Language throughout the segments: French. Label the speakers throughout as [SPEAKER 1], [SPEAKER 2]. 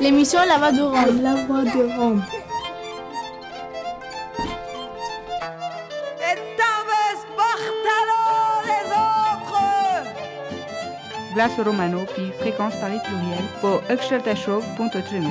[SPEAKER 1] L'émission La Voix de Rome. La Voix de Rome.
[SPEAKER 2] Glace Romano, puis fréquence Paris pluriel, pour Show.3.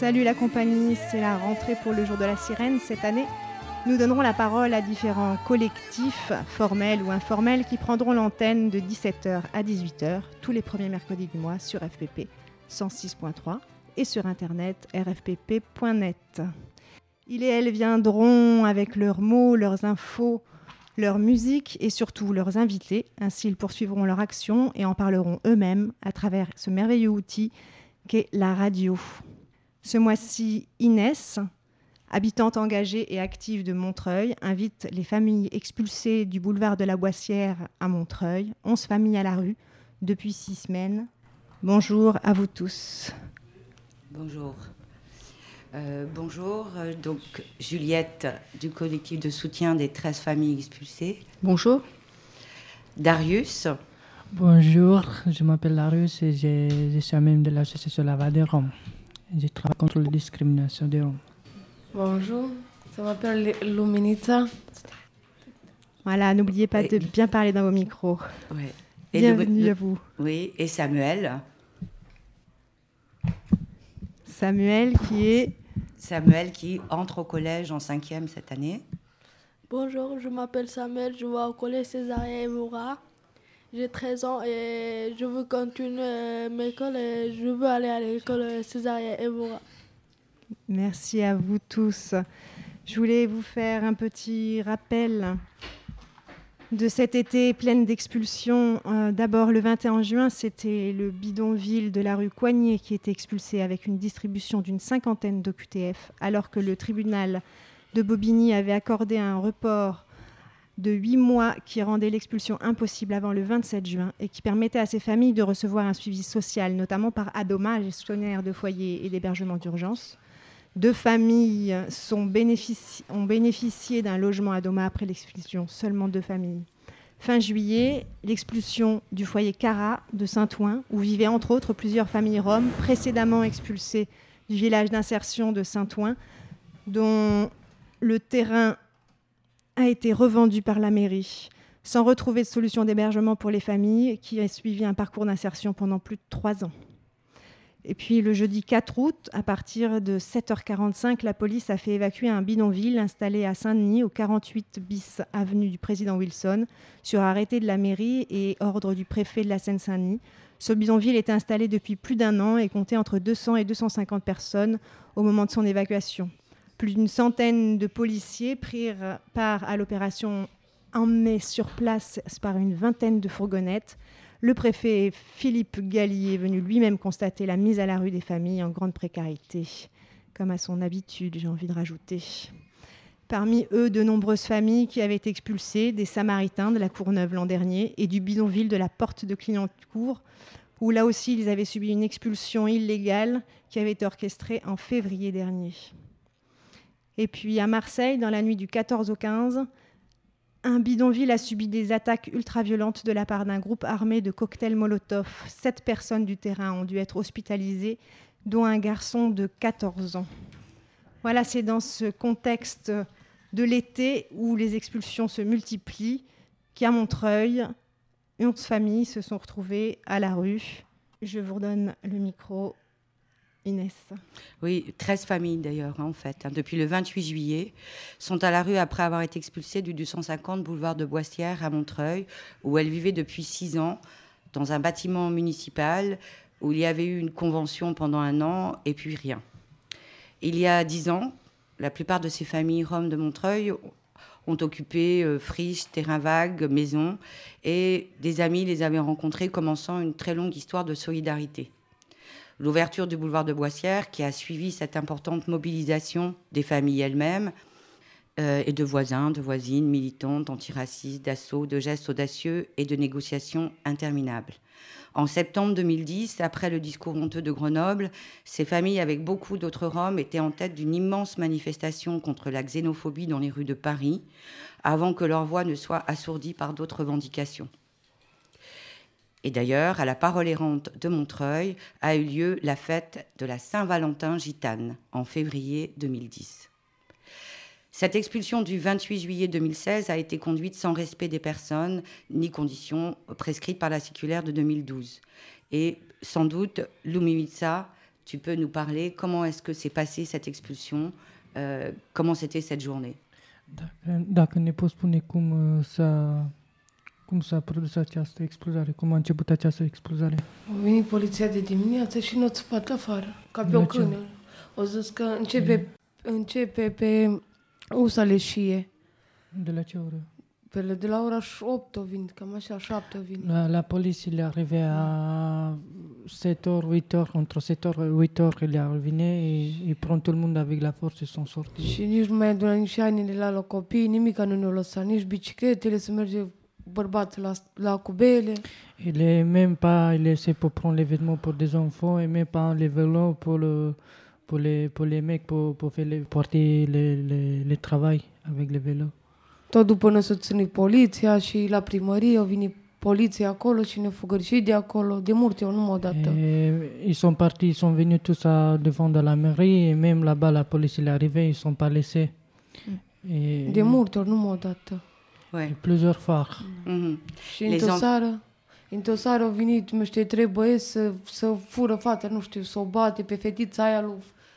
[SPEAKER 3] Salut la compagnie, c'est la rentrée pour le jour de la sirène cette année. Nous donnerons la parole à différents collectifs, formels ou informels, qui prendront l'antenne de 17h à 18h tous les premiers mercredis du mois sur FPP 106.3 et sur internet rfpp.net. Ils et elles viendront avec leurs mots, leurs infos, leur musique et surtout leurs invités. Ainsi, ils poursuivront leur action et en parleront eux-mêmes à travers ce merveilleux outil qu'est la radio. Ce mois-ci, Inès, habitante engagée et active de Montreuil, invite les familles expulsées du boulevard de la Boissière à Montreuil, 11 familles à la rue, depuis six semaines. Bonjour à vous tous.
[SPEAKER 4] Bonjour. Euh, bonjour, euh, donc Juliette du collectif de soutien des 13 familles expulsées.
[SPEAKER 3] Bonjour.
[SPEAKER 4] Darius.
[SPEAKER 5] Bonjour, je m'appelle Darius et je, je suis membre de l'association Lava des Roms. Je travaille contre la discrimination des Roms.
[SPEAKER 6] Bonjour, ça m'appelle Luminita.
[SPEAKER 3] Voilà, n'oubliez pas de bien parler dans vos micros.
[SPEAKER 4] Ouais.
[SPEAKER 3] Et Bienvenue le, à vous.
[SPEAKER 4] Oui, et Samuel.
[SPEAKER 3] Samuel qui est
[SPEAKER 4] Samuel qui entre au collège en cinquième cette année.
[SPEAKER 7] Bonjour, je m'appelle Samuel, je vais au collège Césarien Moura. J'ai 13 ans et je veux continuer mes écoles et je veux aller à l'école Césarien Moura.
[SPEAKER 3] Merci à vous tous. Je voulais vous faire un petit rappel de cet été plein d'expulsions. Euh, D'abord, le 21 juin, c'était le bidonville de la rue Coignet qui était expulsé avec une distribution d'une cinquantaine d'OQTF, alors que le tribunal de Bobigny avait accordé un report de huit mois qui rendait l'expulsion impossible avant le 27 juin et qui permettait à ces familles de recevoir un suivi social, notamment par Adoma, gestionnaire de foyers et d'hébergement d'urgence. Deux familles ont bénéficié d'un logement à Doma après l'expulsion, seulement deux familles. Fin juillet, l'expulsion du foyer Cara de Saint-Ouen, où vivaient entre autres plusieurs familles roms précédemment expulsées du village d'insertion de Saint-Ouen, dont le terrain a été revendu par la mairie, sans retrouver de solution d'hébergement pour les familles, qui a suivi un parcours d'insertion pendant plus de trois ans. Et puis le jeudi 4 août, à partir de 7h45, la police a fait évacuer un bidonville installé à Saint-Denis, au 48 bis avenue du président Wilson, sur arrêté de la mairie et ordre du préfet de la Seine-Saint-Denis. Ce bidonville était installé depuis plus d'un an et comptait entre 200 et 250 personnes au moment de son évacuation. Plus d'une centaine de policiers prirent part à l'opération emmenée sur place par une vingtaine de fourgonnettes. Le préfet Philippe Galli est venu lui-même constater la mise à la rue des familles en grande précarité, comme à son habitude, j'ai envie de rajouter. Parmi eux, de nombreuses familles qui avaient été expulsées, des Samaritains de la Courneuve l'an dernier et du bidonville de la Porte de Clignancourt, où là aussi ils avaient subi une expulsion illégale qui avait été orchestrée en février dernier. Et puis à Marseille, dans la nuit du 14 au 15, un bidonville a subi des attaques ultra-violentes de la part d'un groupe armé de cocktails Molotov. Sept personnes du terrain ont dû être hospitalisées, dont un garçon de 14 ans. Voilà, c'est dans ce contexte de l'été où les expulsions se multiplient qu'à Montreuil, 11 familles se sont retrouvées à la rue. Je vous redonne le micro Inès.
[SPEAKER 4] Oui, 13 familles d'ailleurs, hein, en fait, hein, depuis le 28 juillet, sont à la rue après avoir été expulsées du 250 boulevard de Boissière à Montreuil, où elles vivaient depuis 6 ans, dans un bâtiment municipal où il y avait eu une convention pendant un an et puis rien. Il y a 10 ans, la plupart de ces familles roms de Montreuil ont occupé euh, friches, terrains vagues, maisons, et des amis les avaient rencontrés, commençant une très longue histoire de solidarité. L'ouverture du boulevard de Boissière, qui a suivi cette importante mobilisation des familles elles-mêmes, euh, et de voisins, de voisines, militantes, antiracistes, d'assauts, de gestes audacieux et de négociations interminables. En septembre 2010, après le discours honteux de Grenoble, ces familles, avec beaucoup d'autres Roms, étaient en tête d'une immense manifestation contre la xénophobie dans les rues de Paris, avant que leur voix ne soit assourdie par d'autres revendications. Et d'ailleurs, à la Parole errante de Montreuil a eu lieu la fête de la Saint-Valentin gitane en février 2010. Cette expulsion du 28 juillet 2016 a été conduite sans respect des personnes ni conditions prescrites par la circulaire de 2012. Et sans doute, Lumimitsa, tu peux nous parler comment est-ce que s'est passée cette expulsion, euh, comment c'était cette journée?
[SPEAKER 5] Dacă ne cum s-a produs această expulzare, cum a început această expulzare?
[SPEAKER 6] A venit poliția de dimineață și ne-a țăpat afară, ca pe
[SPEAKER 5] De
[SPEAKER 6] o
[SPEAKER 5] ce?
[SPEAKER 6] câine. O zis că începe, începe pe usa leșie.
[SPEAKER 5] De la ce oră?
[SPEAKER 6] Pe de la ora 8 o vin, cam așa, 7 o vin.
[SPEAKER 5] La, la police, il est arrivé à 7h, 8h, entre 7h et 8h, il est arrivé et il prend tout le monde avec la force, ils sont sortis.
[SPEAKER 6] Și nici nu mai adună nici hainele la, la copii, nimic nu ne-au lăsat, nici bicicletele să merge bărbatul la, la cubele?
[SPEAKER 5] Il est même pas laissé pour prendre les vêtements pour des enfants et même pas les vélos pour, le, pour, les, pour les mecs pour, pour faire les, porter les, les, les travail avec les vélos.
[SPEAKER 6] Tot după ne s-a ținut poliția și la primărie au venit poliția acolo și ne fugări și de acolo. De multe ori nu m-au dat.
[SPEAKER 5] Et ils sont partis, ils sont venus tous à, devant de la mairie et même là-bas la police il est arrivée, ils sont pas laissés. Et,
[SPEAKER 6] De multe ori nu m-au dat.
[SPEAKER 4] Ouais.
[SPEAKER 5] plusieurs fois.
[SPEAKER 4] Mhm.
[SPEAKER 6] Și într-o
[SPEAKER 4] enf-
[SPEAKER 6] seară, într-o seară au venit, nu știu, trei băieți să, să fură fata, nu știu, să o bate pe fetița aia lui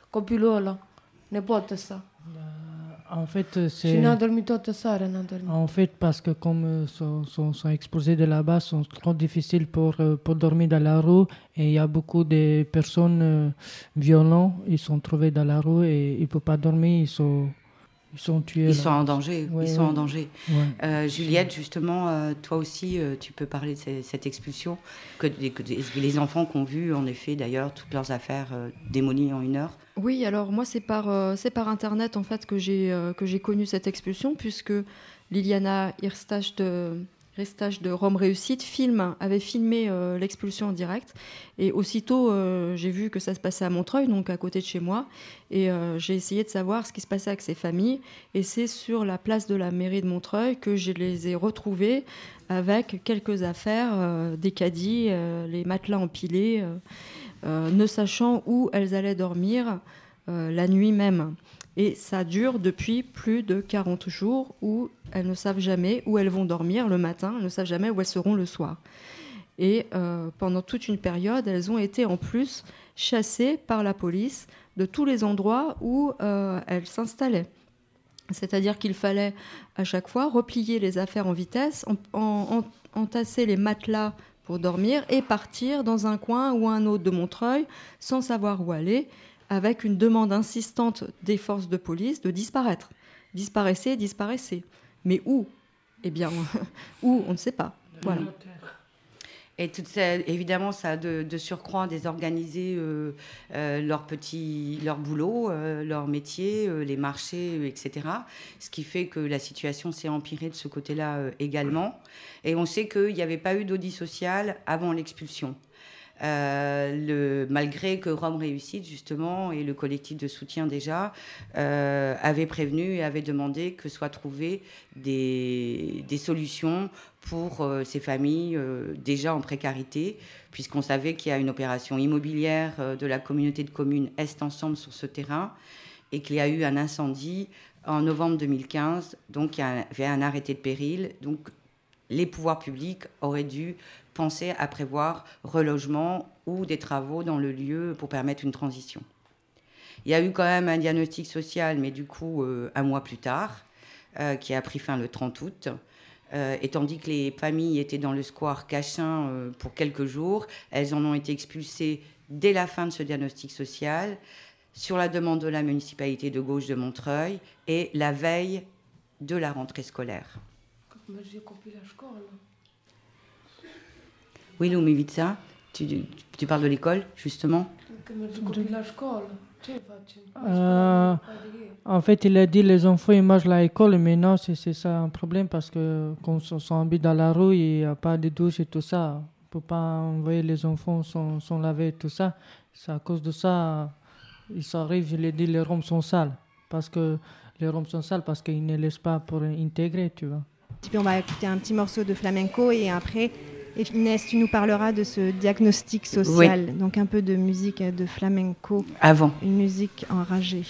[SPEAKER 6] copilul ăla, nepoată sa.
[SPEAKER 5] En fait,
[SPEAKER 6] Și
[SPEAKER 5] c'est...
[SPEAKER 6] n-a dormit toată seara, n-a dormit.
[SPEAKER 5] En fait, parce que comme sont, sont, sont exposés de là-bas, sont trop difficiles pour, euh, pour dormir dans la rue et il y a beaucoup de personnes euh, violentes, ils sont trouvés dans la rue et ils ne peuvent pas dormir, ils sont, ils sont tués.
[SPEAKER 4] Ils
[SPEAKER 5] là.
[SPEAKER 4] sont en danger.
[SPEAKER 5] Ouais,
[SPEAKER 4] ils sont
[SPEAKER 5] ouais.
[SPEAKER 4] en danger.
[SPEAKER 5] Ouais.
[SPEAKER 4] Euh, Juliette, justement, euh, toi aussi, euh, tu peux parler de ce- cette expulsion que, les enfants qui ont vu, en effet, d'ailleurs, toutes leurs affaires euh, démolies en une heure.
[SPEAKER 8] Oui, alors moi c'est par euh, c'est par internet en fait que j'ai euh, que j'ai connu cette expulsion puisque Liliana Hirstage de Hirstage de Rome Réussite film avait filmé euh, l'expulsion en direct et aussitôt euh, j'ai vu que ça se passait à Montreuil donc à côté de chez moi et euh, j'ai essayé de savoir ce qui se passait avec ces familles et c'est sur la place de la mairie de Montreuil que je les ai retrouvées avec quelques affaires des caddies, les matelas empilés. ne sachant où elles allaient dormir la nuit même. Et ça dure depuis plus de 40 jours où elles ne savent jamais où elles vont dormir le matin, elles ne savent jamais où elles seront le soir. Et euh, pendant toute une période, elles ont été en plus chassées par la police de tous les endroits où euh, elles s'installaient. C'est-à-dire qu'il fallait à chaque fois replier les affaires en vitesse, en- en- en- entasser les matelas pour dormir et partir dans un coin ou un autre de Montreuil sans savoir où aller, avec une demande insistante des forces de police de disparaître. Disparaissez, disparaissez. Mais où? Eh bien, où? On ne sait pas.
[SPEAKER 4] Et tout ça, évidemment, ça de, de surcroît désorganisé euh, euh, leur petit, leur boulot, euh, leur métier, euh, les marchés, euh, etc. Ce qui fait que la situation s'est empirée de ce côté-là également. Et on sait qu'il n'y avait pas eu d'audit social avant l'expulsion. Euh, le, malgré que Rome Réussite, justement, et le collectif de soutien déjà, euh, avaient prévenu et avaient demandé que soient trouvées des, solutions pour euh, ces familles déjà en précarité, puisqu'on savait qu'il y a une opération immobilière de la communauté de communes Est Ensemble sur ce terrain, et qu'il y a eu un incendie en novembre 2015, donc il y avait un arrêté de péril. Donc les pouvoirs publics auraient dû penser à prévoir relogement ou des travaux dans le lieu pour permettre une transition. Il y a eu quand même un diagnostic social, mais du coup, euh, un mois plus tard, euh, qui a pris fin le 30 août. Euh, et tandis que les familles étaient dans le square Cachin pour quelques jours, elles en ont été expulsées dès la fin de ce diagnostic social, sur la demande de la municipalité de gauche de Montreuil, et la veille de la rentrée scolaire. Oui, Lumivica, tu, tu parles de l'école, justement
[SPEAKER 5] euh, en fait, il a dit les enfants ils mangent à l'école, mais non, c'est ça un problème parce que quand on s'habille dans la rue, il n'y a pas de douche et tout ça. On ne peut pas envoyer les enfants sans, sans laver et tout ça. C'est à cause de ça, il s'arrive, je l'ai dit, les roms sont sales. Parce que les roms sont sales parce qu'ils ne laissent pas pour intégrer, tu vois.
[SPEAKER 3] on va écouter un petit morceau de flamenco et après, et Inès, tu nous parleras de ce diagnostic social, donc un peu de musique de flamenco.
[SPEAKER 4] Avant.
[SPEAKER 3] Une musique enragée.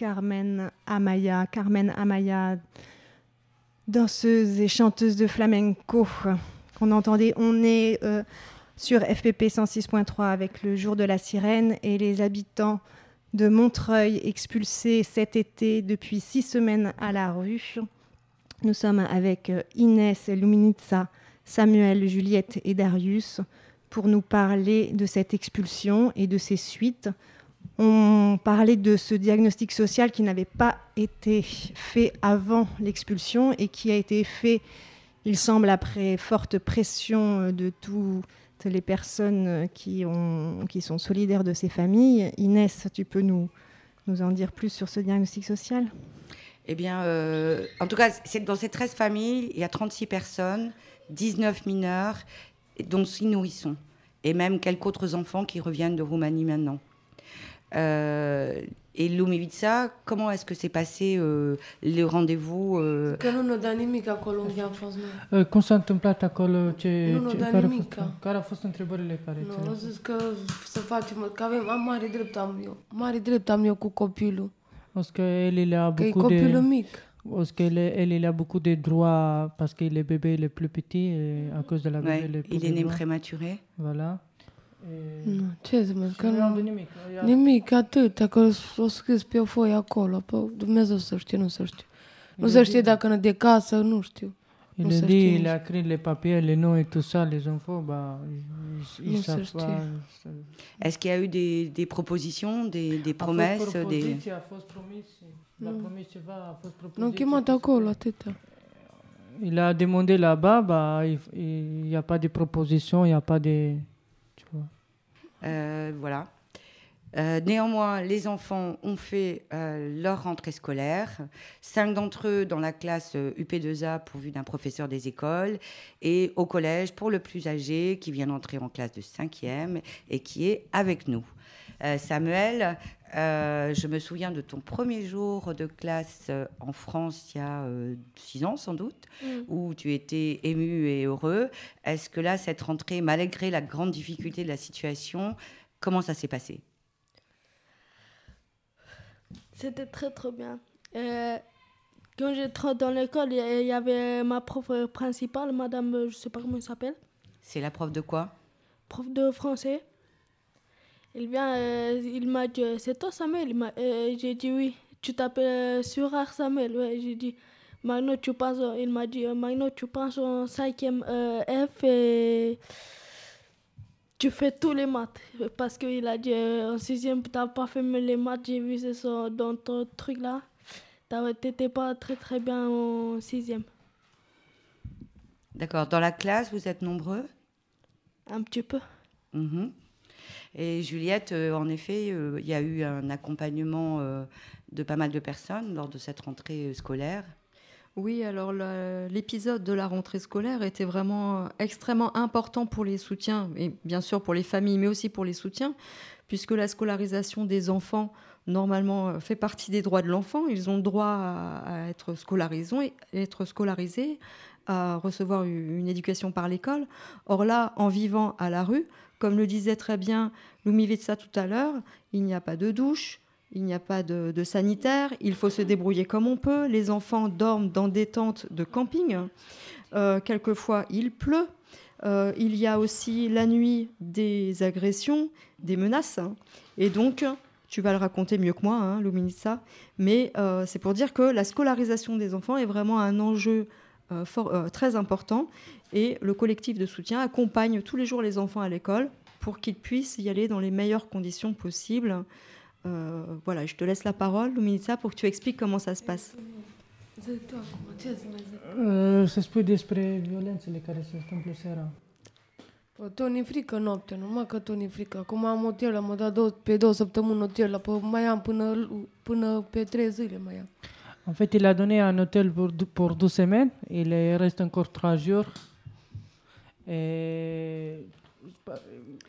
[SPEAKER 3] Carmen Amaya. Carmen Amaya, danseuse et chanteuse de flamenco qu'on entendait. On est euh, sur FPP 106.3 avec le jour de la sirène et les habitants de Montreuil expulsés cet été depuis six semaines à la rue. Nous sommes avec euh, Inès, Luminitsa, Samuel, Juliette et Darius pour nous parler de cette expulsion et de ses suites. On parlait de ce diagnostic social qui n'avait pas été fait avant l'expulsion et qui a été fait, il semble, après forte pression de toutes les personnes qui, ont, qui sont solidaires de ces familles. Inès, tu peux nous, nous en dire plus sur ce diagnostic social?
[SPEAKER 4] Eh bien, euh, en tout cas, dans ces 13 familles, il y a 36 personnes, 19 mineurs, dont 6 nourrissons, et même quelques autres enfants qui reviennent de Roumanie maintenant. Euh, et Lumivița, comment est-ce que s'est passé euh, le rendez-vous euh,
[SPEAKER 6] Că nu ne da nimic acolo unde am fost noi.
[SPEAKER 5] Cum s-a întâmplat acolo? Ce,
[SPEAKER 6] Nu,
[SPEAKER 5] ce,
[SPEAKER 6] dar
[SPEAKER 5] care,
[SPEAKER 6] nimic.
[SPEAKER 5] fost, care au fost întrebările care
[SPEAKER 6] Nu, au zis că să facem, că avem, am mare drept am eu. Mare drept am eu cu copilul.
[SPEAKER 5] Parce qu'elle, il a
[SPEAKER 6] Că e
[SPEAKER 5] beaucoup de...
[SPEAKER 6] copilul mic.
[SPEAKER 5] Parce qu'elle elle, il a beaucoup de droits parce que le bébé il est plus petit et à cause de la bébé
[SPEAKER 4] ouais,
[SPEAKER 5] il est plus
[SPEAKER 4] Il est né prématuré.
[SPEAKER 5] Voilà. Et...
[SPEAKER 6] Nu, ce să mă zic, că
[SPEAKER 5] Nu am de
[SPEAKER 6] nu,
[SPEAKER 5] nimic. Ea-
[SPEAKER 6] nimic, atât, că o scris pe o foie acolo, pe Dumnezeu să știe, nu să știu. Nu
[SPEAKER 5] Il a
[SPEAKER 6] știe
[SPEAKER 5] dit-
[SPEAKER 6] dacă ne de casă, nu știu.
[SPEAKER 5] Il
[SPEAKER 6] Nu
[SPEAKER 5] a
[SPEAKER 6] se
[SPEAKER 5] dit,
[SPEAKER 6] știe
[SPEAKER 5] il a
[SPEAKER 6] nici.
[SPEAKER 5] écrit les papiers, les noms et tout ça, les enfants, bah, ils, ils
[SPEAKER 6] Nu se
[SPEAKER 5] savent
[SPEAKER 6] știe.
[SPEAKER 5] pas.
[SPEAKER 4] Est-ce qu'il y a eu des, des propositions, des, des
[SPEAKER 5] A fost
[SPEAKER 4] promesses des...
[SPEAKER 5] propoziție, a fost promis, la
[SPEAKER 6] Nu.
[SPEAKER 5] promis ceva, a fost
[SPEAKER 6] Nu am
[SPEAKER 5] propoziție.
[SPEAKER 6] chemat acolo, atâta.
[SPEAKER 5] Il a demandé là-bas, bah, il n'y a pas de proposition, il n'y a pas de...
[SPEAKER 4] Euh, voilà. Euh, néanmoins, les enfants ont fait euh, leur rentrée scolaire. Cinq d'entre eux dans la classe euh, UP2A pourvu d'un professeur des écoles et au collège pour le plus âgé qui vient d'entrer en classe de cinquième et qui est avec nous. Samuel, euh, je me souviens de ton premier jour de classe euh, en France il y a euh, six ans sans doute, où tu étais ému et heureux. Est-ce que là, cette rentrée, malgré la grande difficulté de la situation, comment ça s'est passé?
[SPEAKER 7] C'était très très bien. Euh, quand j'étais dans l'école, il y avait ma prof principale, madame, je sais pas comment elle s'appelle,
[SPEAKER 4] C'est la prof de quoi?
[SPEAKER 7] Prof de français. Il vient, euh, il m'a dit, euh, c'est toi Samuel? Euh, J'ai dit oui. Tu t'appelles Surar Samuel? Ouais, j'ai dit, maintenant tu penses, il m'a dit, maintenant tu penses en cinquième euh, F et tu fais tous les maths. Parce qu'il a dit, en sixième, tu n'as pas fait les maths, j'ai vu ça dans ton truc là. Tu n'étais pas très très bien en sixième.
[SPEAKER 4] D'accord. Dans la classe, vous êtes nombreux?
[SPEAKER 7] Un petit peu.
[SPEAKER 4] Mhm. Et Juliette, euh, en effet, euh, il y a eu un accompagnement euh, de pas mal de personnes lors de cette rentrée scolaire.
[SPEAKER 8] Oui, alors l'épisode de la rentrée scolaire était vraiment extrêmement important pour les soutiens, et bien sûr pour les familles, mais aussi pour les soutiens, puisque la scolarisation des enfants, normalement, fait partie des droits de l'enfant. Ils ont le droit à, être scolarisés, être scolarisés, à recevoir une éducation par l'école. Or là, en vivant à la rue, comme le disait très bien Lumivica tout à l'heure, il n'y a pas de douche, il n'y a pas de, sanitaire, il faut se débrouiller comme on peut. Les enfants dorment dans des tentes de camping. Euh, quelquefois, il pleut. Euh, il y a aussi la nuit des agressions, des menaces. hein. Et donc, tu vas le raconter mieux que moi, hein, mais euh, c'est pour dire que la scolarisation des enfants est vraiment un enjeu très important. Et le collectif de soutien accompagne tous les jours les enfants à l'école pour qu'ils puissent y aller dans les meilleures conditions possibles. Euh, voilà, je te laisse la parole, Luminissa, pour que tu expliques comment ça se passe.
[SPEAKER 6] Acum, ce să
[SPEAKER 5] spui despre violențele care se întâmplă seara.
[SPEAKER 6] Păi, tot ni frică noaptea, numai că tot ni frică. Acum am hotel, am dat două, pe două săptămâni hotel, apoi mai am până, până pe trei zile mai am.
[SPEAKER 5] En fait, il a donné un hôtel pour, pour 12 semaines. Il est- reste encore 3 jours. Et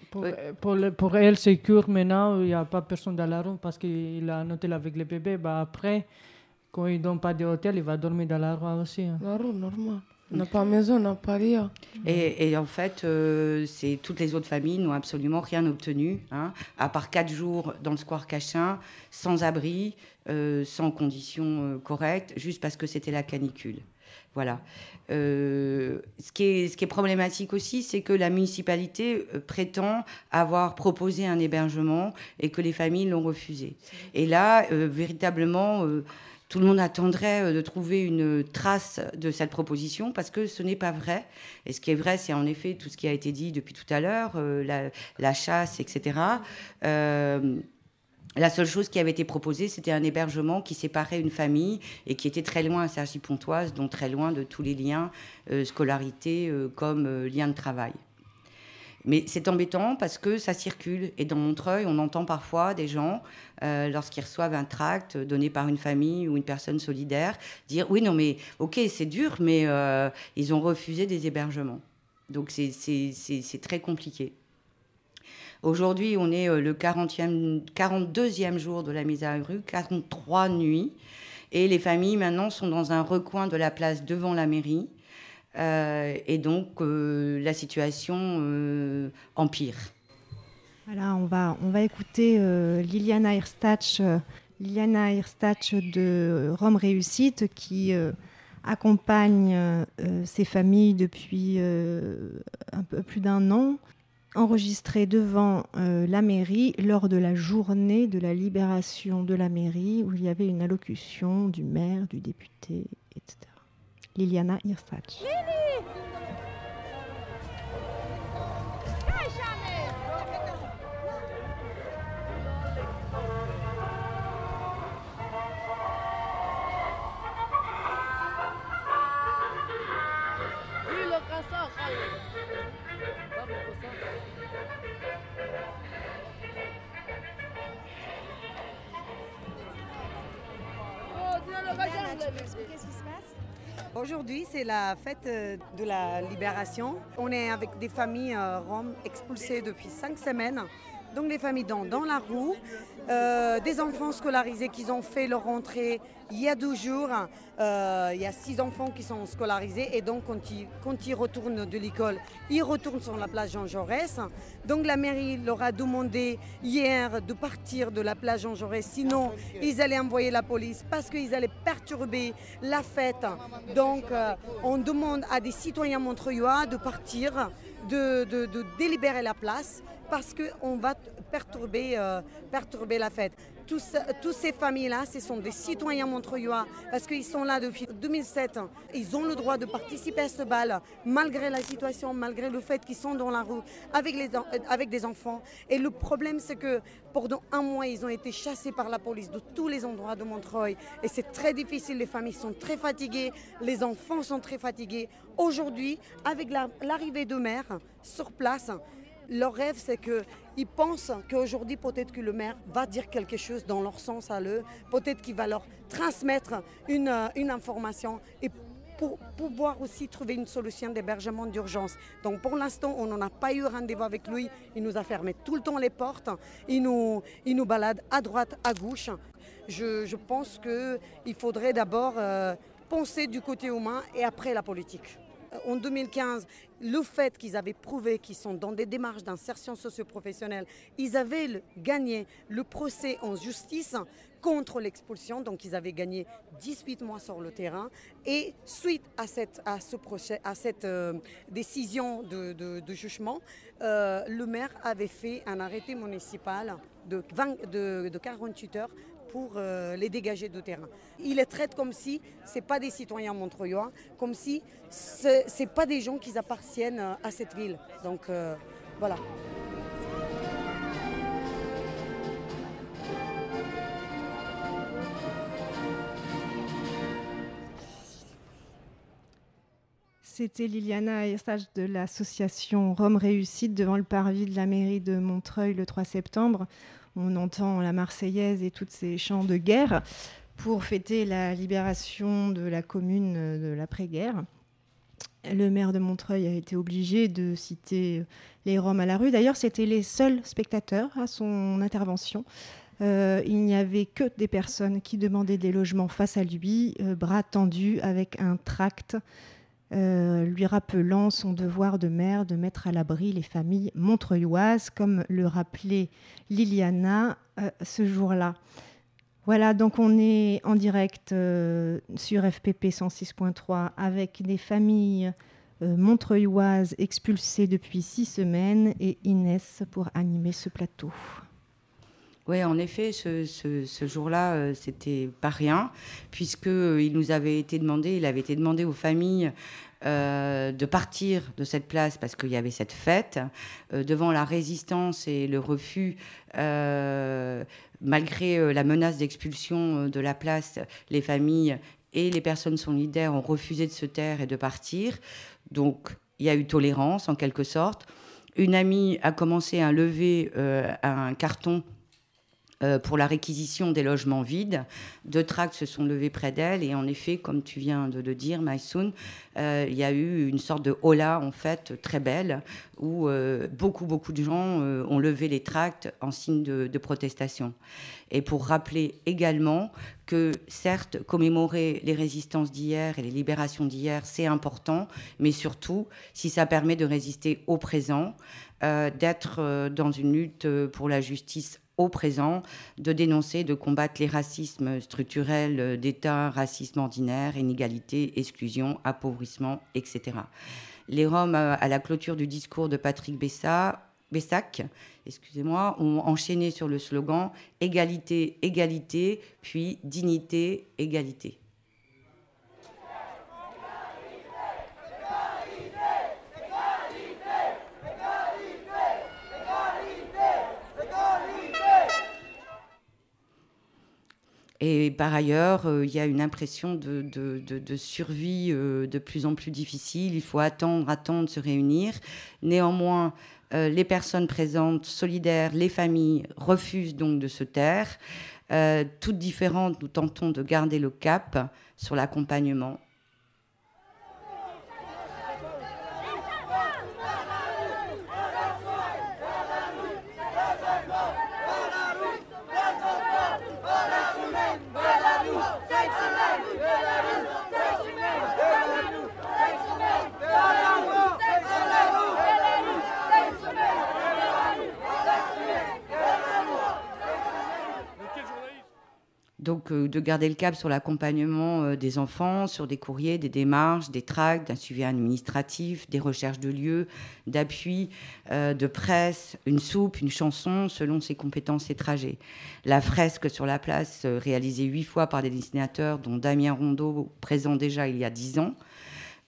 [SPEAKER 5] pour,
[SPEAKER 4] Ouais.
[SPEAKER 5] pour, le- pour elle, c'est court maintenant. Il n'y a pas personne dans la rue parce qu'il a un hôtel avec les bébés. Bah, après, quand il ne donne pas d'hôtel, il va dormir dans la rue aussi. hein.
[SPEAKER 6] La rând, normal. N'a pas maison, n'a pas rien.
[SPEAKER 4] Et, et en fait, euh, c'est toutes les autres familles n'ont absolument rien obtenu, hein, à part quatre jours dans le square Cachin, sans abri, euh, sans conditions euh, correctes, juste parce que c'était la canicule. Voilà. Euh, ce, qui est, problématique aussi, c'est que la municipalité euh, prétend avoir proposé un hébergement et que les familles l'ont refusé. Et là, euh, véritablement, tout le monde attendrait de trouver une trace de cette proposition parce que ce n'est pas vrai. Et ce qui est vrai, c'est en effet tout ce qui a été dit depuis tout à l'heure, la, chasse, etc. La seule chose qui avait été proposée, c'était un hébergement qui séparait une famille et qui était très loin à Sergi-Pontoise, donc très loin de tous les liens, euh, scolarité euh, comme euh, lien de travail. Mais c'est embêtant parce que ça circule. Et dans Montreuil, on entend parfois des gens, lorsqu'ils reçoivent un tract donné par une famille ou une personne solidaire, dire Oui, non, mais ok, c'est dur, mais ils ont refusé des hébergements. Donc c'est très compliqué. Aujourd'hui, on est euh, le 40e, 42e jour de la mise à rue, 43 nuits. Et les familles maintenant sont dans un recoin de la place devant la mairie. Euh, et donc euh, la situation empire.
[SPEAKER 3] Voilà, on va, on va écouter Liliana Hirstach, Liliana Hirstach de Rome Réussite qui accompagne ces familles depuis un peu plus d'un an enregistré devant euh, la mairie lors de la journée de la libération de la mairie où il y avait une allocution du maire, du député, etc. Liliana Hirsach.
[SPEAKER 9] Aujourd'hui, c'est la fête euh, de la libération. On est avec des familles euh, roms expulsées depuis cinq semaines donc les familles dans, dans la roue, euh, des enfants scolarisés qui ont fait leur rentrée il y a deux jours. Euh, il y a six enfants qui sont scolarisés et donc quand ils, quand ils retournent de l'école, ils retournent sur la place Jean Jaurès. Donc la mairie leur a demandé hier de partir de la place Jean Jaurès, sinon ils allaient envoyer la police parce qu'ils allaient perturber la fête. Donc euh, on demande à des citoyens montreuillois de partir, de, délibérer la place parce qu'on va perturber, euh, perturber la fête. Tous ces familles-là, ce sont des citoyens montreuillois parce qu'ils sont là depuis 2007. Ils ont le droit de participer à ce bal malgré la situation, malgré le fait qu'ils sont dans la rue avec des enfants. Et le problème, c'est que pendant un mois, ils ont été chassés par la police de tous les endroits de Montreuil. Et c'est très difficile. Les familles sont très fatiguées, les enfants sont très fatigués. Aujourd'hui, avec l'arrivée de maire sur place, leur rêve, c'est qu'ils pensent qu'aujourd'hui, peut-être que le maire va dire quelque chose dans leur sens à eux, peut-être qu'il va leur transmettre une, euh, une information et pour pouvoir aussi trouver une solution d'hébergement d'urgence. Donc pour l'instant, on n'en a pas eu rendez-vous avec lui. Il nous a fermé tout le temps les portes. Il nous, balade à droite, à gauche. Je, je pense qu'il faudrait d'abord euh, penser du côté humain et après la politique en 2015, le fait qu'ils avaient prouvé qu'ils sont dans des démarches d'insertion socio-professionnelle, ils avaient gagné le procès en justice contre l'expulsion, donc ils avaient gagné 18 mois sur le terrain. Et suite à cette, euh, décision de, jugement, euh, le maire avait fait un arrêté municipal de 48 heures pour euh, les dégager du terrain. Il les traite comme si ce pas des citoyens montreuillois, comme si ce n'est pas des gens qui appartiennent euh, à cette ville. Donc euh, voilà.
[SPEAKER 3] C'était Liliana Stage de l'association Rome Réussite devant le parvis de la mairie de Montreuil le 3 septembre on entend la Marseillaise et tous ces chants de guerre pour fêter la libération de la commune de l'après-guerre. Le maire de Montreuil a été obligé de citer les Roms à la rue. D'ailleurs, c'était les seuls spectateurs à son intervention. Euh, il n'y avait que des personnes qui demandaient des logements face à lui, euh, bras tendus avec un tract euh, lui rappelant son devoir de mère de mettre à l'abri les familles montreuilloises, comme le rappelait Liliana euh, ce jour-là. Voilà, donc on est en direct euh, sur FPP 106.3 avec des familles montreuilloises expulsées depuis six semaines et Inès pour animer ce plateau.
[SPEAKER 4] Oui, en effet, ce, jour-là, euh, c'était pas rien, puisqu'il nous avait été demandé, il avait été demandé aux familles euh, de partir de cette place parce qu'il y avait cette fête, euh, devant la résistance et le refus, euh, malgré euh, la menace d'expulsion euh, de la place, les familles et les personnes solidaires ont refusé de se taire et de partir. Donc, il y a eu tolérance en quelque sorte. Une amie a commencé à lever euh, un carton euh, pour la réquisition des logements vides. Deux tracts se sont levés près d'elle et en effet, comme tu viens de le dire, Maïsoun, euh, il y a eu une sorte de hola en fait très belle où euh, beaucoup beaucoup de gens ont levé les tracts en signe de, protestation. Et pour rappeler également que certes commémorer les résistances d'hier et les libérations d'hier c'est important, mais surtout si ça permet de résister au présent, d'être dans une lutte pour la justice au présent, de dénoncer, de combattre les racismes structurels euh, d'État, racisme ordinaire, inégalité, exclusion, appauvrissement, etc. Les Roms, euh, à la clôture du discours de Patrick Bessa, Bessac, excusez-moi, ont enchaîné sur le slogan égalité, égalité, puis dignité, égalité. Et par ailleurs, euh, il y a une impression de, survie euh, de plus en plus difficile. Il faut attendre, attendre, se réunir. Néanmoins, euh, les personnes présentes, solidaires, les familles refusent donc de se taire. Toutes différentes, nous tentons de garder le cap sur l'accompagnement. Donc, euh, de garder le cap sur l'accompagnement euh, des enfants, sur des courriers, des démarches, des tracts, un suivi administratif, des recherches de lieux, d'appui, euh, de presse, une soupe, une chanson, selon ses compétences et trajets. La fresque sur la place, réalisée huit fois par des dessinateurs, dont Damien Rondeau, présent déjà il y a dix ans.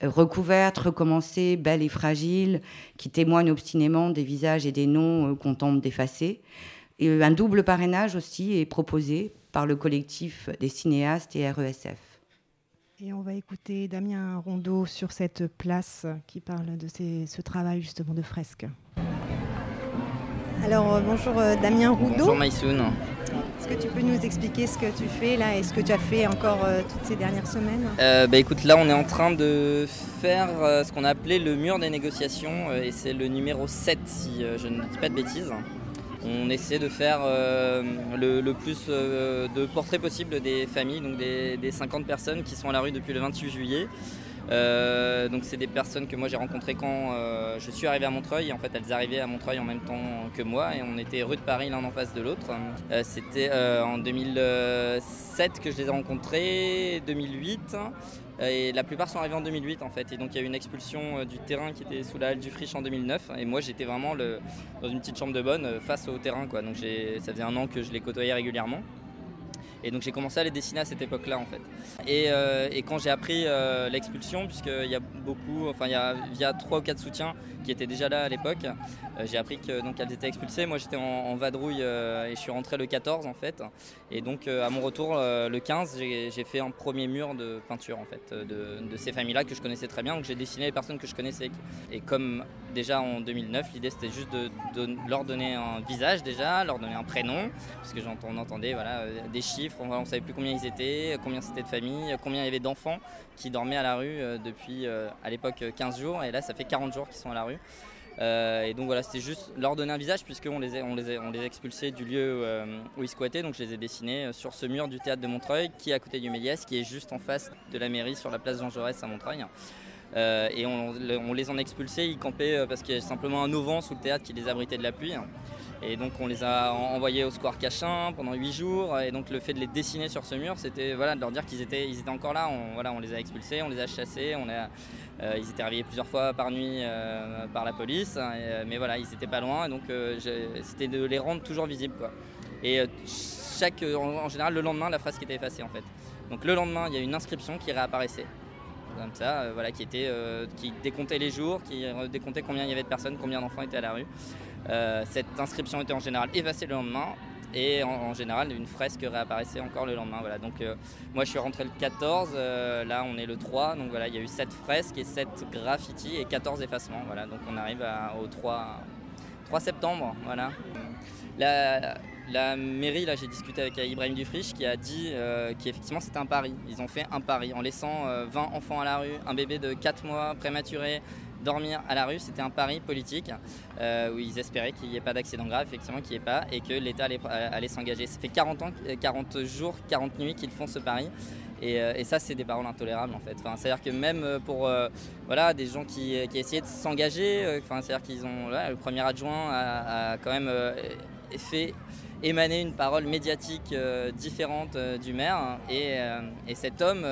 [SPEAKER 4] Recouverte, recommencée, belle et fragile, qui témoigne obstinément des visages et des noms qu'on tente d'effacer. Et un double parrainage aussi est proposé par le collectif des cinéastes et RESF.
[SPEAKER 3] Et on va écouter Damien Rondeau sur cette place qui parle de ces- ce travail justement de fresque. Alors euh, bonjour euh, Damien Rondeau.
[SPEAKER 10] Bonjour Maïsoun.
[SPEAKER 3] Est-ce que tu peux nous expliquer ce que tu fais là et ce que tu as fait encore euh, toutes ces dernières semaines?
[SPEAKER 10] Euh, bah écoute, là on est en train de faire euh, ce qu'on a appelé le mur des négociations euh, et c'est le numéro 7 si euh, je ne dis pas de bêtises. On essaie de faire euh, le, plus euh, de portraits possible des familles, donc des, des 50 personnes qui sont à la rue depuis le 28 juillet. Euh, donc c'est des personnes que moi j'ai rencontrées quand je suis arrivé à Montreuil. En fait, elles arrivaient à Montreuil en même temps que moi et on était rue de Paris l'un en face de l'autre. C'était en 2007 que je les ai rencontrées, 2008. Euh, la plupart sont arrivés en 2008 en fait. Et donc il y a eu une expulsion euh, du terrain qui était sous la halle du Friche en 2009. Et moi j'étais vraiment dans une petite chambre de bonne euh, face au terrain. Quoi. Donc ça faisait un an que je les côtoyais régulièrement. Et donc j'ai commencé à les dessiner à cette époque-là en fait. Et, euh, et quand j'ai appris euh, l'expulsion, puisqu'il y a beaucoup, enfin il y a via trois ou quatre soutiens qui étaient déjà là à l'époque, euh, j'ai appris que donc elles étaient expulsées. Moi j'étais en, vadrouille euh, et je suis rentré le 14 en fait. Et donc à mon retour le 15, j'ai fait un premier mur de peinture en fait de, ces familles-là que je connaissais très bien. Donc j'ai dessiné les personnes que je connaissais. Et comme déjà en 2009, l'idée c'était juste de, de leur donner un visage déjà, leur donner un prénom, parce que entendait voilà, des chiffres, on ne savait plus combien ils étaient, combien c'était de familles, combien il y avait d'enfants qui dormaient à la rue euh, depuis euh, à l'époque euh, 15 jours, et là ça fait 40 jours qu'ils sont à la rue. Euh, et donc voilà, c'était juste leur donner un visage puisqu'on les, a- on les, expulsés du lieu euh, où ils squattaient. Donc je les ai dessinés euh, sur ce mur du théâtre de Montreuil qui est à côté du Méliès, qui est juste en face de la mairie sur la place Jean Jaurès à Montreuil. Euh, et on, on les en a expulsés, ils campaient euh, parce qu'il y a simplement un auvent sous le théâtre qui les abritait de la pluie. Et donc on les a envoyés au square Cachin pendant 8 jours. Et donc le fait de les dessiner sur ce mur, c'était voilà, de leur dire qu'ils étaient, ils étaient encore là. On, voilà, on les a expulsés, on les a chassés, on a, euh, ils étaient réveillés plusieurs fois par nuit euh, par la police. Et, mais voilà, ils n'étaient pas loin. Et donc c'était de les rendre toujours visibles. Et chaque, en, général, le lendemain, la phrase qui était effacée en fait. Donc le lendemain, il y a une inscription qui réapparaissait comme ça, euh, voilà, qui, était, euh, qui décomptait les jours, qui décomptait combien il y avait de personnes, combien d'enfants étaient à la rue. Euh, cette inscription était en général effacée le lendemain et en, général une fresque réapparaissait encore le lendemain. Voilà. Donc moi je suis rentré le 14, là on est le 3, donc voilà, il y a eu 7 fresques et 7 graffitis et 14 effacements. Voilà. Donc on arrive au 3, 3 septembre. Voilà. La, mairie, là j'ai discuté avec Ibrahim Dufriche qui a dit euh, qu'effectivement c'était un pari. Ils ont fait un pari en laissant 20 euh, enfants à la rue, un bébé de 4 mois prématuré dormir à la rue, c'était un pari politique euh, où ils espéraient qu'il n'y ait pas d'accident grave, effectivement qu'il n'y ait pas, et que l'État allait, s'engager. Ça fait 40 ans, 40 jours, 40 nuits qu'ils font ce pari. Et, ça, c'est des paroles intolérables en fait. Enfin, c'est-à-dire que même pour voilà, des gens qui, qui essayaient de s'engager, enfin, c'est-à-dire qu'ils ont. le premier adjoint a, a quand même fait émaner une parole médiatique euh, différente euh, du maire. Et, euh, et cet homme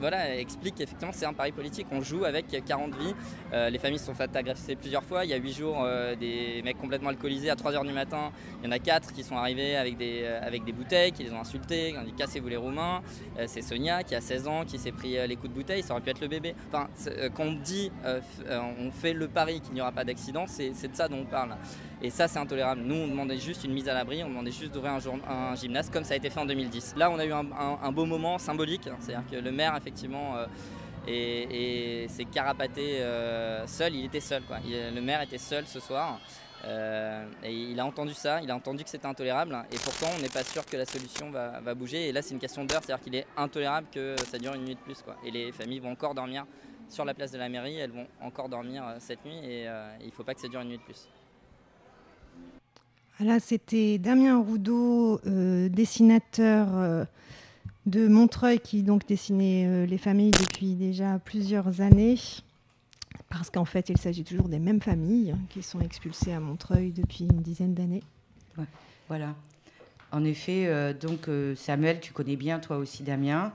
[SPEAKER 10] voilà, explique qu'effectivement c'est un pari politique. On joue avec 40 vies. les familles sont faites agresser plusieurs fois. Il y a 8 jours, des mecs complètement alcoolisés à 3h du matin. Il y en a 4 qui sont arrivés avec des, avec des bouteilles, qui les ont insultés, qui ont dit cassez-vous les Roumains. c'est Sonia qui a 16 ans qui s'est pris les coups de bouteille. Ça aurait pu être le bébé. Enfin, quand on dit on fait le pari qu'il n'y aura pas d'accident, c'est de ça dont on parle. Et ça, c'est intolérable. Nous, on demandait juste une mise à l'abri, on demandait juste d'ouvrir un, gymnase comme ça a été fait en 2010. Là, on a eu un, beau moment symbolique, c'est-à-dire que le maire, effectivement, euh, s'est carapaté euh, seul, il était seul. Le maire était seul ce soir. Euh, et il a entendu ça, il a entendu que c'était intolérable, et pourtant on n'est pas sûr que la solution va, bouger. Et là, c'est une question d'heure, c'est-à-dire qu'il est intolérable que ça dure une nuit de plus. Et les familles vont encore dormir sur la place de la mairie, elles vont encore dormir cette nuit, et il ne faut pas que ça dure une nuit de plus.
[SPEAKER 3] Là, c'était Damien Roudot, euh, dessinateur euh, de Montreuil, qui donc dessinait euh, les familles depuis déjà plusieurs années. Parce qu'en fait, il s'agit toujours des mêmes familles qui sont expulsées à Montreuil depuis une dizaine d'années.
[SPEAKER 4] voilà. En effet, donc Samuel, tu connais bien toi aussi Damien.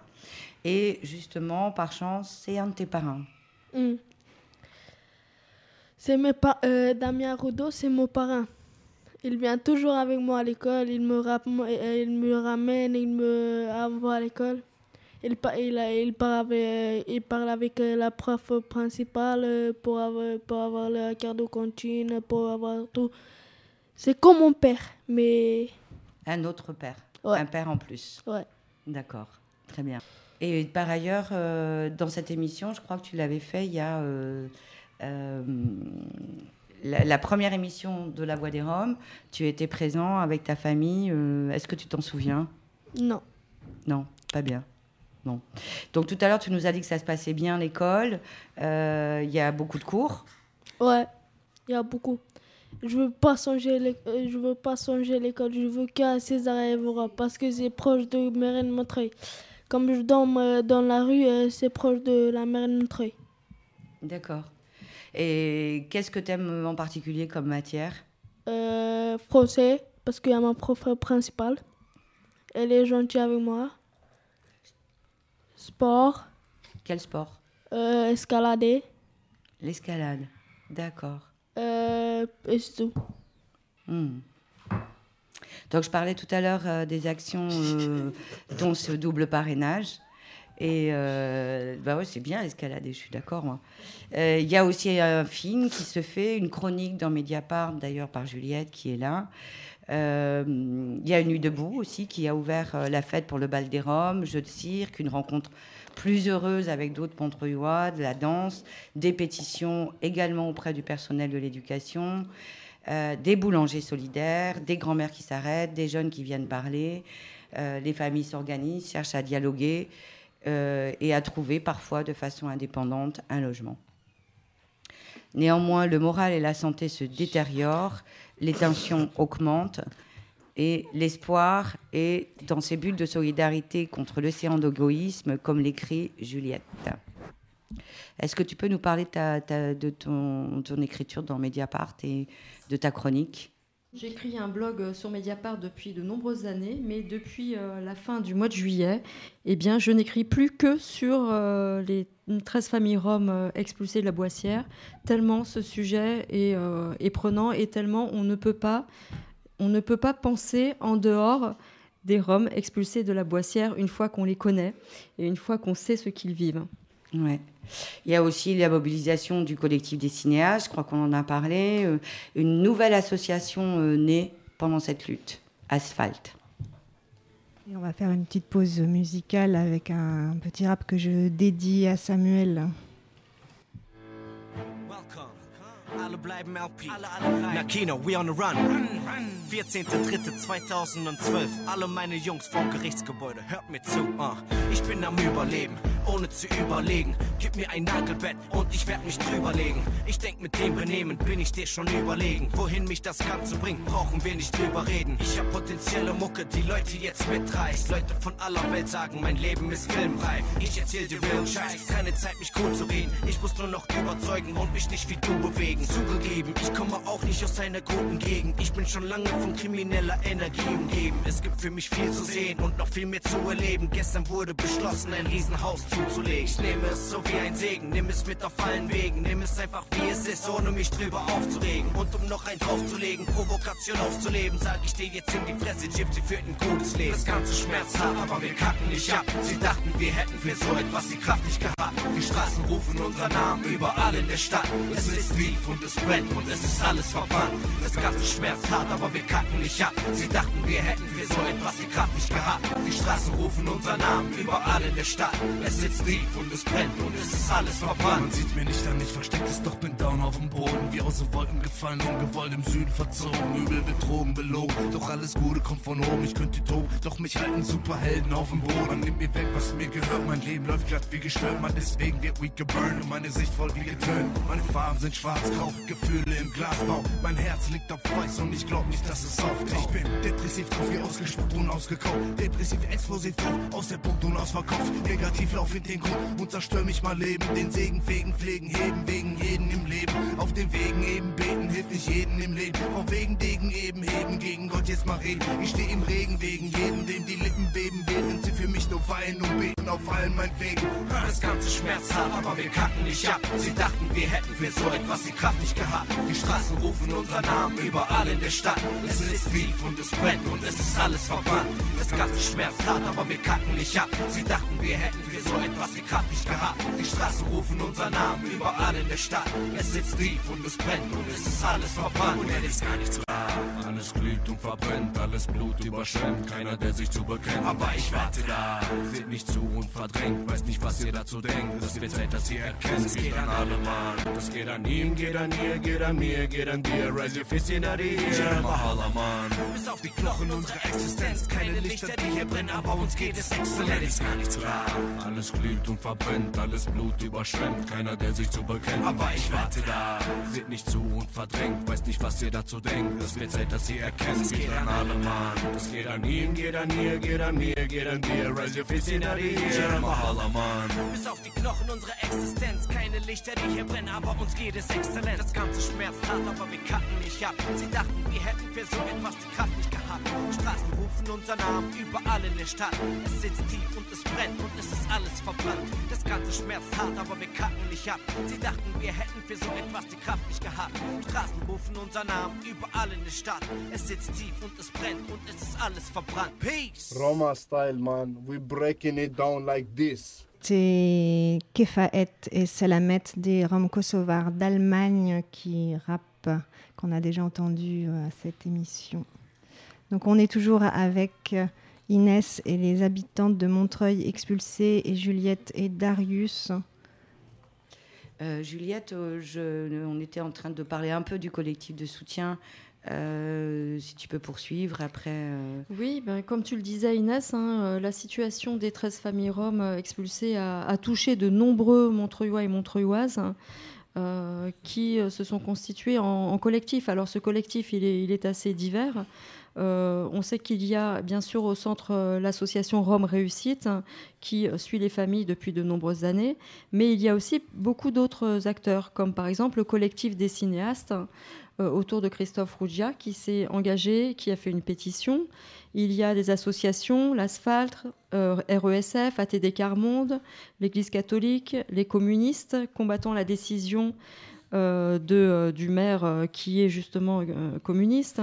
[SPEAKER 4] Et justement, par chance, c'est un de tes parents.
[SPEAKER 7] Hmm. C'est mes Damien Roudot, c'est mon parrain. Il vient toujours avec moi à l'école, il me, il me ramène, il me envoie à l'école. Il, il, il, parle avec, il parle avec euh, la prof principale euh, pour avoir, pour avoir la carte de cantine, pour avoir tout. C'est comme mon père, mais...
[SPEAKER 4] Un autre père, un père en plus.
[SPEAKER 7] Ouais.
[SPEAKER 4] D'accord, très bien. Et par ailleurs, euh, dans cette émission, je crois que tu l'avais fait il y a la, première émission de La Voix des Roms, tu étais présent avec ta famille. Euh, est-ce que tu t'en souviens?
[SPEAKER 7] Non.
[SPEAKER 4] Non, pas bien. Non. Donc tout à l'heure, tu nous as dit que ça se passait bien l'école. Euh, il y a beaucoup de cours.
[SPEAKER 7] Ouais, il y a beaucoup. Je veux pas songer euh, je veux pas songer l'école. Je veux qu'à César Evora parce que c'est proche de Mérène Montreuil. Comme je dors dans la rue, c'est proche de la Mérène Montreuil.
[SPEAKER 4] D'accord. Et qu'est-ce que tu aimes en particulier comme matière?
[SPEAKER 7] Euh, Français, parce qu'il y a ma prof principale. Elle est gentille avec moi. Sport.
[SPEAKER 4] Quel sport?
[SPEAKER 7] Euh, Escalader.
[SPEAKER 4] L'escalade, d'accord.
[SPEAKER 7] Euh, et c'est tout.
[SPEAKER 4] Hmm. Donc je parlais tout à l'heure euh, des actions dont ce double parrainage. Et euh, bah ouais, c'est bien l'escalade, je suis d'accord. Euh, il y a aussi un film qui se fait, une chronique dans Mediapart, d'ailleurs par Juliette qui est là. Euh, il y a une nuit debout aussi qui a ouvert la fête pour le bal des Roms, jeu de cirque, une rencontre plus heureuse avec d'autres Montreuillois, de la danse, des pétitions également auprès du personnel de l'éducation, des boulangers solidaires, des grands-mères qui s'arrêtent, des jeunes qui viennent parler. les familles s'organisent, cherchent à dialoguer. Euh, et à trouver parfois de façon indépendante un logement. Néanmoins, le moral et la santé se détériorent, les tensions augmentent et l'espoir est dans ces bulles de solidarité contre l'océan d'égoïsme, comme l'écrit Juliette. Est-ce que tu peux nous parler de ton, ton, écriture dans Mediapart et de ta chronique?
[SPEAKER 8] J'écris un blog sur Mediapart depuis de nombreuses années, mais depuis la fin du mois de juillet, eh bien, je n'écris plus que sur les 13 familles roms expulsées de la Boissière, tellement ce sujet est, est, prenant et tellement on ne peut pas, on ne peut pas penser en dehors des Roms expulsés de la Boissière une fois qu'on les connaît et une fois qu'on sait ce qu'ils vivent.
[SPEAKER 4] Ouais. Il y a aussi la mobilisation du collectif des cinéastes, je crois qu'on en a parlé, euh, une nouvelle association euh, née pendant cette lutte, Asphalt.
[SPEAKER 3] Et on va faire une petite pause musicale avec un petit rap que je dédie à Samuel.
[SPEAKER 11] Alle bleiben LP. Alle, alle bleiben. Na Kino, we on the run. run, run. 14.3.2012. Alle meine Jungs vom Gerichtsgebäude, hört mir zu. Uh. Ich bin am Überleben, ohne zu überlegen. Gib mir ein Nagelbett und ich werd mich drüberlegen. Ich denk, mit dem Benehmen bin ich dir schon überlegen. Wohin mich das Ganze bringt, brauchen wir nicht drüber reden. Ich hab potenzielle Mucke, die Leute jetzt mitreißt. Leute von aller Welt sagen, mein Leben ist filmreif. Ich erzähl dir real Scheiß, keine Zeit mich cool zu reden. Ich muss nur noch überzeugen und mich nicht wie du bewegen zugegeben, ich komme auch nicht aus einer guten Gegend. Ich bin schon lange von krimineller Energie umgeben. Es gibt für mich viel zu sehen und noch viel mehr zu erleben. Gestern wurde beschlossen, ein Riesenhaus zuzulegen. Ich nehme es so wie ein Segen, nimm es mit auf allen Wegen. Nimm es einfach wie es ist, ohne mich drüber aufzuregen. Und um noch ein draufzulegen, Provokation auszuleben, sag ich dir jetzt in die Fresse, Gypsy für ein gutes Leben. Das ganze schmerzhaft, aber wir kacken nicht ab. Sie dachten, wir hätten für so etwas die Kraft nicht gehabt. Die Straßen rufen unser Namen überall in der Stadt. Es ist wie und es brennt und es ist alles verbrannt. Das ganze schmerzt hart, aber wir kacken nicht ab. Sie dachten, wir hätten für so etwas die Kraft nicht gehabt. Die Straßen rufen unser Namen überall in der Stadt. Es sitzt tief und es brennt und es ist alles verbrannt.
[SPEAKER 12] Man sieht mir nicht an, ich versteckt es, doch bin down auf dem Boden. Wie aus den Wolken gefallen, ungewollt im Süden verzogen. Übel betrogen, belogen. Doch alles Gute kommt von oben, ich könnte toben. Doch mich halten Superhelden auf dem Boden. Man nimmt mir weg, was mir gehört. Mein Leben läuft glatt wie gestört. Man deswegen wird weak geburnt und meine Sicht voll wie getönt. Meine Farben sind schwarz-grau, Gefühle im Glasbau. Mein Herz liegt auf weiß und ich glaub nicht, dass es auftaucht. Ich bin depressiv drauf, wie ausgespuckt und ausgekauft. Depressiv, explosiv drauf, aus der Punkt und ausverkauft. Negativ lauf in den Grund und zerstör mich mal Leben. Den Segen fegen, pflegen, heben, wegen jeden im Leben. Auf den Wegen eben beten, hilft nicht jeden im Leben. Vom Wegen Degen eben heben, gegen Gott jetzt mal reden. Ich steh im Regen wegen jedem, dem die Lippen beben, während sie für mich nur weinen und beten auf allen meinen Wegen.
[SPEAKER 11] Das ganze schmerzhaft, aber wir kacken nicht ab. Sie dachten, wir hätten für so etwas die Kraft nicht gehabt. Die Straßen rufen unser Namen überall in der Stadt. Es ist tief und es brennt und es ist alles verbrannt. Das ganze schmerzt hart, aber wir kacken nicht ab. Sie dachten, wir hätten für so etwas die Kraft nicht gehabt. Die Straßen rufen unser Namen überall in der Stadt. Es sitzt tief und es brennt und es ist alles verbrannt. Und er ist gar nicht zu
[SPEAKER 12] alles glüht und verbrennt, alles Blut überschwemmt, keiner der sich zu bekennt.
[SPEAKER 11] Aber ich warte da,
[SPEAKER 12] seht nicht zu und verdrängt, weiß nicht was ihr dazu denkt. Es wird Zeit, dass ihr erkennt, es geht an alle Mann. Das geht an ihm, geht an ihr, geht an mir, geht an dir. Raise your fist in the air, Mahala Mann.
[SPEAKER 11] Bis auf die Knochen unserer Existenz, keine Lichter, die hier brennen, aber uns geht es exzellent. Ist gar nicht zu
[SPEAKER 12] Alles glüht und verbrennt, alles Blut überschwemmt, keiner der sich zu bekennt.
[SPEAKER 11] Aber ich warte da,
[SPEAKER 12] seht nicht zu und verdrängt, weiß nicht was ihr dazu denkt. Es wird Zeit, dass ihr erkennt, es geht an alle Mann. Das geht an ihm, geht an ihr, geht an mir, geht an dir. Raise your fist in the air, Mahala Mann.
[SPEAKER 11] Bis auf die Knochen unserer Existenz, keine Lichter, die hier brennen, aber uns geht es exzellent. Das ganze schmerzt hart, aber wir kacken nicht ab. Sie dachten, wir hätten für so etwas die Kraft nicht gehabt. Straßen rufen unser Namen überall in der Stadt. Es sitzt tief und es brennt und es ist alles verbrannt. Das ganze schmerzt hart, aber wir kacken nicht ab. Sie dachten, wir hätten für so etwas die Kraft nicht gehabt. Straßen rufen unser Namen überall in der Stadt. Es sitzt tief und es brennt und es ist alles verbrannt. Peace!
[SPEAKER 13] Roma style, man. We breaking it down like this.
[SPEAKER 3] C'est Kefaet et Salamet des Roms kosovars d'Allemagne qui rappent, qu'on a déjà entendu à cette émission. Donc on est toujours avec Inès et les habitantes de Montreuil expulsées et Juliette et Darius.
[SPEAKER 4] Euh, Juliette, euh, on était en train de parler un peu du collectif de soutien. Euh, si tu peux poursuivre après. euh,
[SPEAKER 8] Oui, ben, comme tu le disais Inès, hein, euh, la situation des 13 familles roms euh, expulsées a, touché de nombreux Montreuillois et Montreuilloises hein, qui se sont constitués en, collectif. Alors ce collectif, il est, assez divers. On sait qu'il y a bien sûr au centre l'association Rome Réussite hein, qui suit les familles depuis de nombreuses années, mais il y a aussi beaucoup d'autres acteurs, comme par exemple le collectif des cinéastes autour de Christophe Rougia qui s'est engagé, qui a fait une pétition. Il y a des associations, l'Asphalte, euh, RESF, ATD Carmonde, l'Église catholique, les communistes combattant la décision euh, de, euh, du maire euh, qui est justement euh, communiste,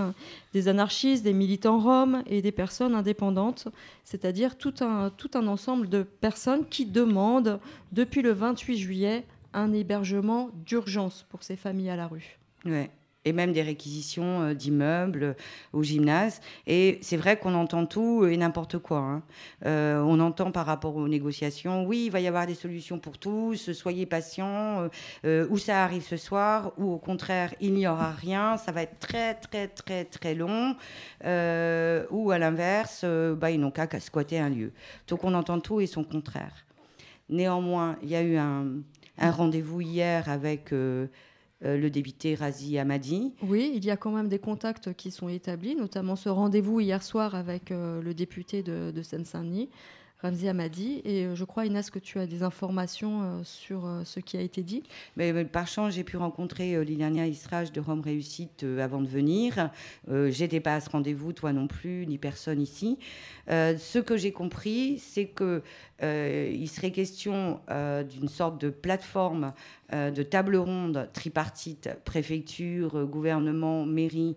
[SPEAKER 8] des anarchistes, des militants roms et des personnes indépendantes, c'est-à-dire tout un, tout un ensemble de personnes qui demandent depuis le 28 juillet un hébergement d'urgence pour ces familles à la rue.
[SPEAKER 4] Ouais. Et même des réquisitions euh, d'immeubles euh, au gymnase. Et c'est vrai qu'on entend tout et n'importe quoi. hein. Euh, on entend par rapport aux négociations, oui, il va y avoir des solutions pour tous, soyez patients, ou ça arrive ce soir, ou au contraire, il n'y aura rien, ça va être très, très, très, très long, ou à l'inverse, bah, ils n'ont qu'à squatter un lieu. Donc on entend tout et son contraire. Néanmoins, il y a eu un rendez-vous hier avec euh, le député Razi Hamadi.
[SPEAKER 8] Oui, il y a quand même des contacts qui sont établis, notamment ce rendez-vous hier soir avec euh, le député de, de Seine-Saint-Denis, Ramzi Hamadi. Et euh, je crois, Inès, que tu as des informations euh, sur euh, ce qui a été dit?
[SPEAKER 4] Par chance, j'ai pu rencontrer Liliana Israj de Rome Réussite avant de venir. Euh, J'étais pas à ce rendez-vous, toi non plus, ni personne ici. Ce que j'ai compris, c'est que euh, il serait question d'une sorte de plateforme de table ronde tripartite préfecture, gouvernement, mairie,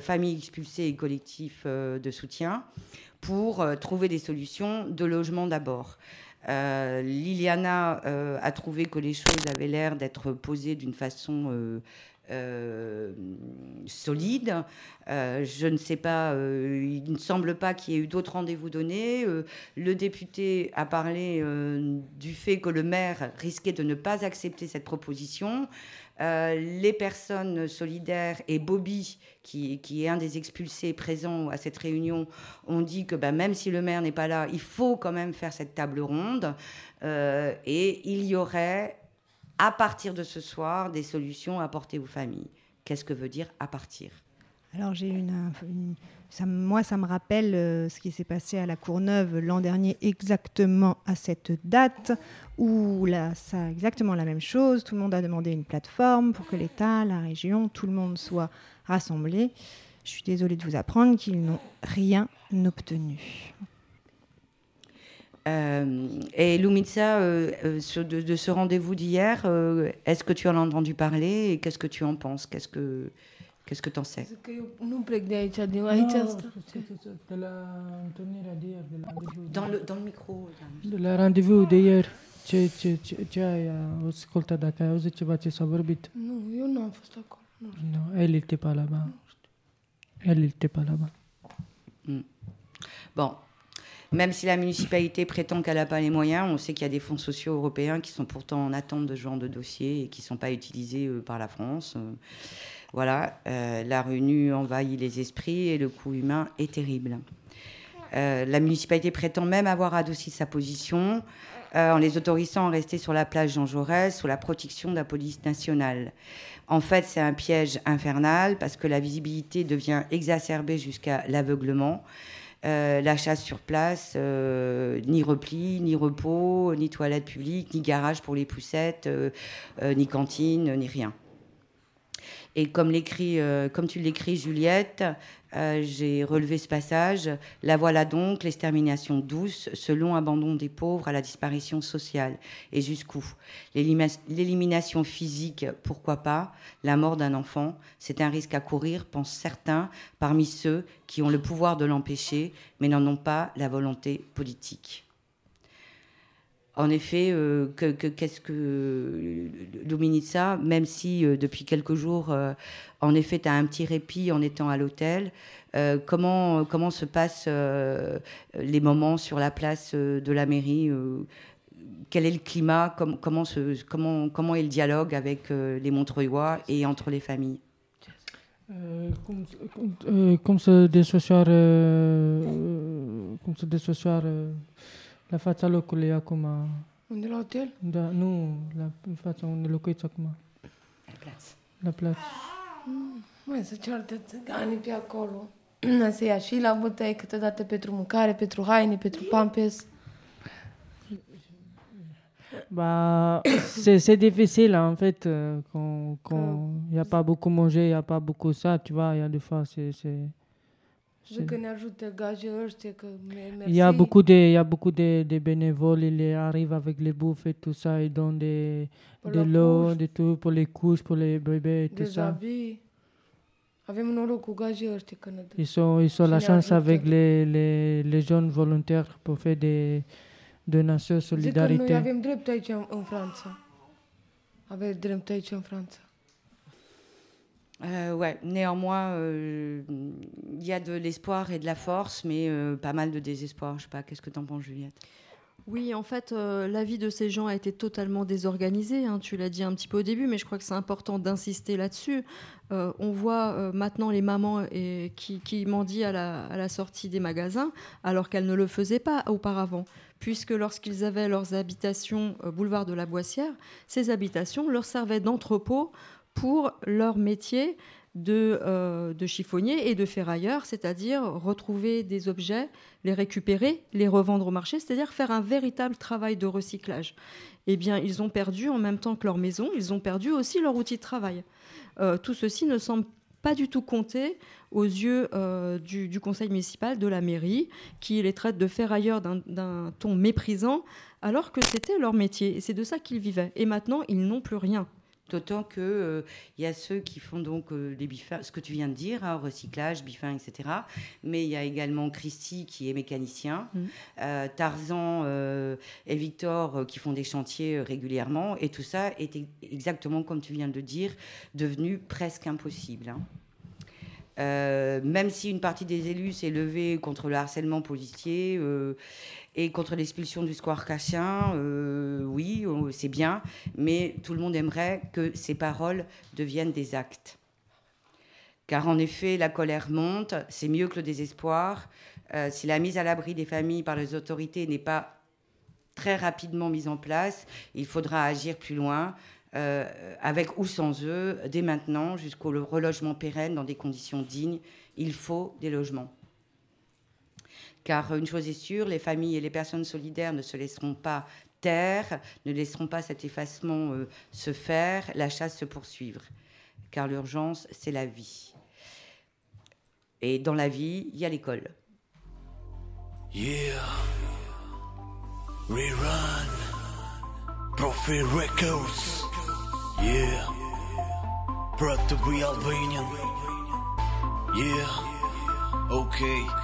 [SPEAKER 4] famille expulsée et collectif de soutien pour euh, trouver des solutions de logement d'abord. Euh, Liliana euh, a trouvé que les choses avaient l'air d'être posées d'une façon euh, solide. Euh, je ne sais pas, euh, il ne semble pas qu'il y ait eu d'autres rendez-vous donnés. Le député a parlé du fait que le maire risquait de ne pas accepter cette proposition. Les personnes solidaires et Bobby, qui, qui est un des expulsés présents à cette réunion, ont dit que bah, même si le maire n'est pas là, il faut quand même faire cette table ronde. Et il y aurait, à partir de ce soir, des solutions à apporter aux familles. Qu'est-ce que veut dire à partir?
[SPEAKER 3] Alors j'ai une- ça, moi ça me rappelle euh, ce qui s'est passé à la Courneuve l'an dernier exactement à cette date où là ça exactement la même chose. Tout le monde a demandé une plateforme pour que l'État, la région, tout le monde soit rassemblé. Je suis désolée de vous apprendre qu'ils n'ont rien obtenu.
[SPEAKER 4] Euh, et Lumitsa, euh, euh, de, de ce rendez-vous d'hier, euh, est-ce que tu en as entendu parler et qu'est-ce que tu en penses? Qu'est-ce que qu'est-ce que sais?
[SPEAKER 6] De
[SPEAKER 5] la rendez-vous.
[SPEAKER 4] Dans le, dans le micro.
[SPEAKER 5] De la rendez-vous de ieri. Ce, ce, ce, ce ai ascultat, dacă ai auzit ceva ce s-a vorbit?
[SPEAKER 6] Nu, eu nu am fost acolo.
[SPEAKER 5] Pas là-bas. Elle n'était pas là-bas.
[SPEAKER 4] Mm. Bon. Même si la municipalité prétend qu'elle n'a pas les moyens, on sait qu'il y a des fonds sociaux européens qui sont pourtant en attente de ce genre de dossier et qui ne sont pas utilisés euh, par la France. Euh, voilà, euh, la revenu envahit les esprits et le coût humain est terrible. La municipalité prétend même avoir adouci sa position en les autorisant à rester sur la plage Jean Jaurès sous la protection de la police nationale. En fait, c'est un piège infernal parce que la visibilité devient exacerbée jusqu'à l'aveuglement. Euh, la chasse sur place, euh, ni repli, ni repos, ni toilette publique, ni garage pour les poussettes, euh, ni cantine, ni rien. Et comme, l'écrit, euh, tu l'écris, Juliette, euh, j'ai relevé ce passage. La voilà donc, l'extermination douce, ce long abandon des pauvres à la disparition sociale. Et jusqu'où? L'élimination physique, pourquoi pas? La mort d'un enfant, c'est un risque à courir, pensent certains, parmi ceux qui ont le pouvoir de l'empêcher, mais n'en ont pas la volonté politique. En effet, euh, que- que- qu'est-ce que Luminitsa, même si euh, depuis quelques jours, euh, en effet, tu as un petit répit en étant à l'hôtel, comment, comment se passent les moments sur la place de la mairie Quel est le climat Com- comment, comment, comment est le dialogue avec les Montreuillois et entre les familles?
[SPEAKER 5] Uh, cum se desfășoară la fața locului acum?
[SPEAKER 6] Unde la hotel?
[SPEAKER 5] Da, nu, la în fața unde locuiți acum.
[SPEAKER 4] La plață.
[SPEAKER 5] La plață.
[SPEAKER 6] Mm, Mai se ceartă țiganii pe acolo. să ia și la bătăi, câteodată pentru mâncare, pentru haine, pentru pampers.
[SPEAKER 5] Bah, c'est c'est difficile en fait euh, quand quand il n'y a pas beaucoup mangé, il n'y a pas beaucoup ça, tu vois, il y a des fois c'est
[SPEAKER 6] ăștia, că me- mersi.
[SPEAKER 5] il y a beaucoup de il y a beaucoup de, de bénévoles, ils arrivent avec les bouffes et tout ça, ils donnent des
[SPEAKER 6] Pour
[SPEAKER 5] de l'eau, de tout pour les couches, pour les bébés et tout ça.
[SPEAKER 6] habits. Avem.
[SPEAKER 5] Ils sont ils ont la chance avec les les les jeunes volontaires pour faire des donations solidarité.
[SPEAKER 6] avem drept aici în, în Franța. Aveți drept aici în Franța.
[SPEAKER 4] Euh, ouais, néanmoins, euh, il y a de l'espoir et de la force, mais euh, pas mal de désespoir. Je sais pas, qu'est-ce que t'en penses, Juliette?
[SPEAKER 8] Oui, en fait, euh, la vie de ces gens a été totalement désorganisée. hein, tu l'as dit un petit peu au début, mais je crois que c'est important d'insister là-dessus. On voit maintenant les mamans qui, mendient à la, sortie des magasins, alors qu'elles ne le faisaient pas auparavant. Puisque lorsqu'ils avaient leurs habitations boulevard de la Boissière, ces habitations leur servaient d'entrepôt pour leur métier de, euh, de chiffonnier et de ferrailleur, c'est-à-dire retrouver des objets, les récupérer, les revendre au marché, c'est-à-dire faire un véritable travail de recyclage. Eh bien, ils ont perdu en même temps que leur maison, ils ont perdu aussi leur outil de travail. Euh, tout ceci ne semble pas du tout compter aux yeux euh, du, du conseil municipal, de la mairie, qui les traite de ferrailleurs d'un ton méprisant, alors que c'était leur métier. Et c'est de ça qu'ils vivaient. Et maintenant, ils n'ont plus rien.
[SPEAKER 4] D'autant que euh, il y a ceux qui font donc euh, des bifins, ce que tu viens de dire, hein, recyclage, bifin, etc. Mais il y a également Christy qui est mécanicien, euh, Tarzan euh, et Victor euh, qui font des chantiers euh, régulièrement, et tout ça est exactement comme tu viens de le dire, devenu presque impossible. hein. Euh, même si une partie des élus s'est levée contre le harcèlement policier euh, et contre l'expulsion du square euh, oui, euh, c'est bien, mais tout le monde aimerait que ces paroles deviennent des actes. Car en effet, la colère monte, c'est mieux que le désespoir. Euh, si la mise à l'abri des familles par les autorités n'est pas très rapidement mise en place, il faudra agir plus loin, avec ou sans eux, dès maintenant, jusqu'au relogement pérenne dans des conditions dignes. Il faut des logements. Car une chose est sûre, les familles et les personnes solidaires ne se laisseront pas taire, ne laisseront pas cet effacement euh, se faire, la chasse se poursuivre. Car l'urgence, c'est la vie. Et dans la vie, il y a l'école.
[SPEAKER 14] Yeah. Rerun. Yeah. Proud to. Yeah. Okay.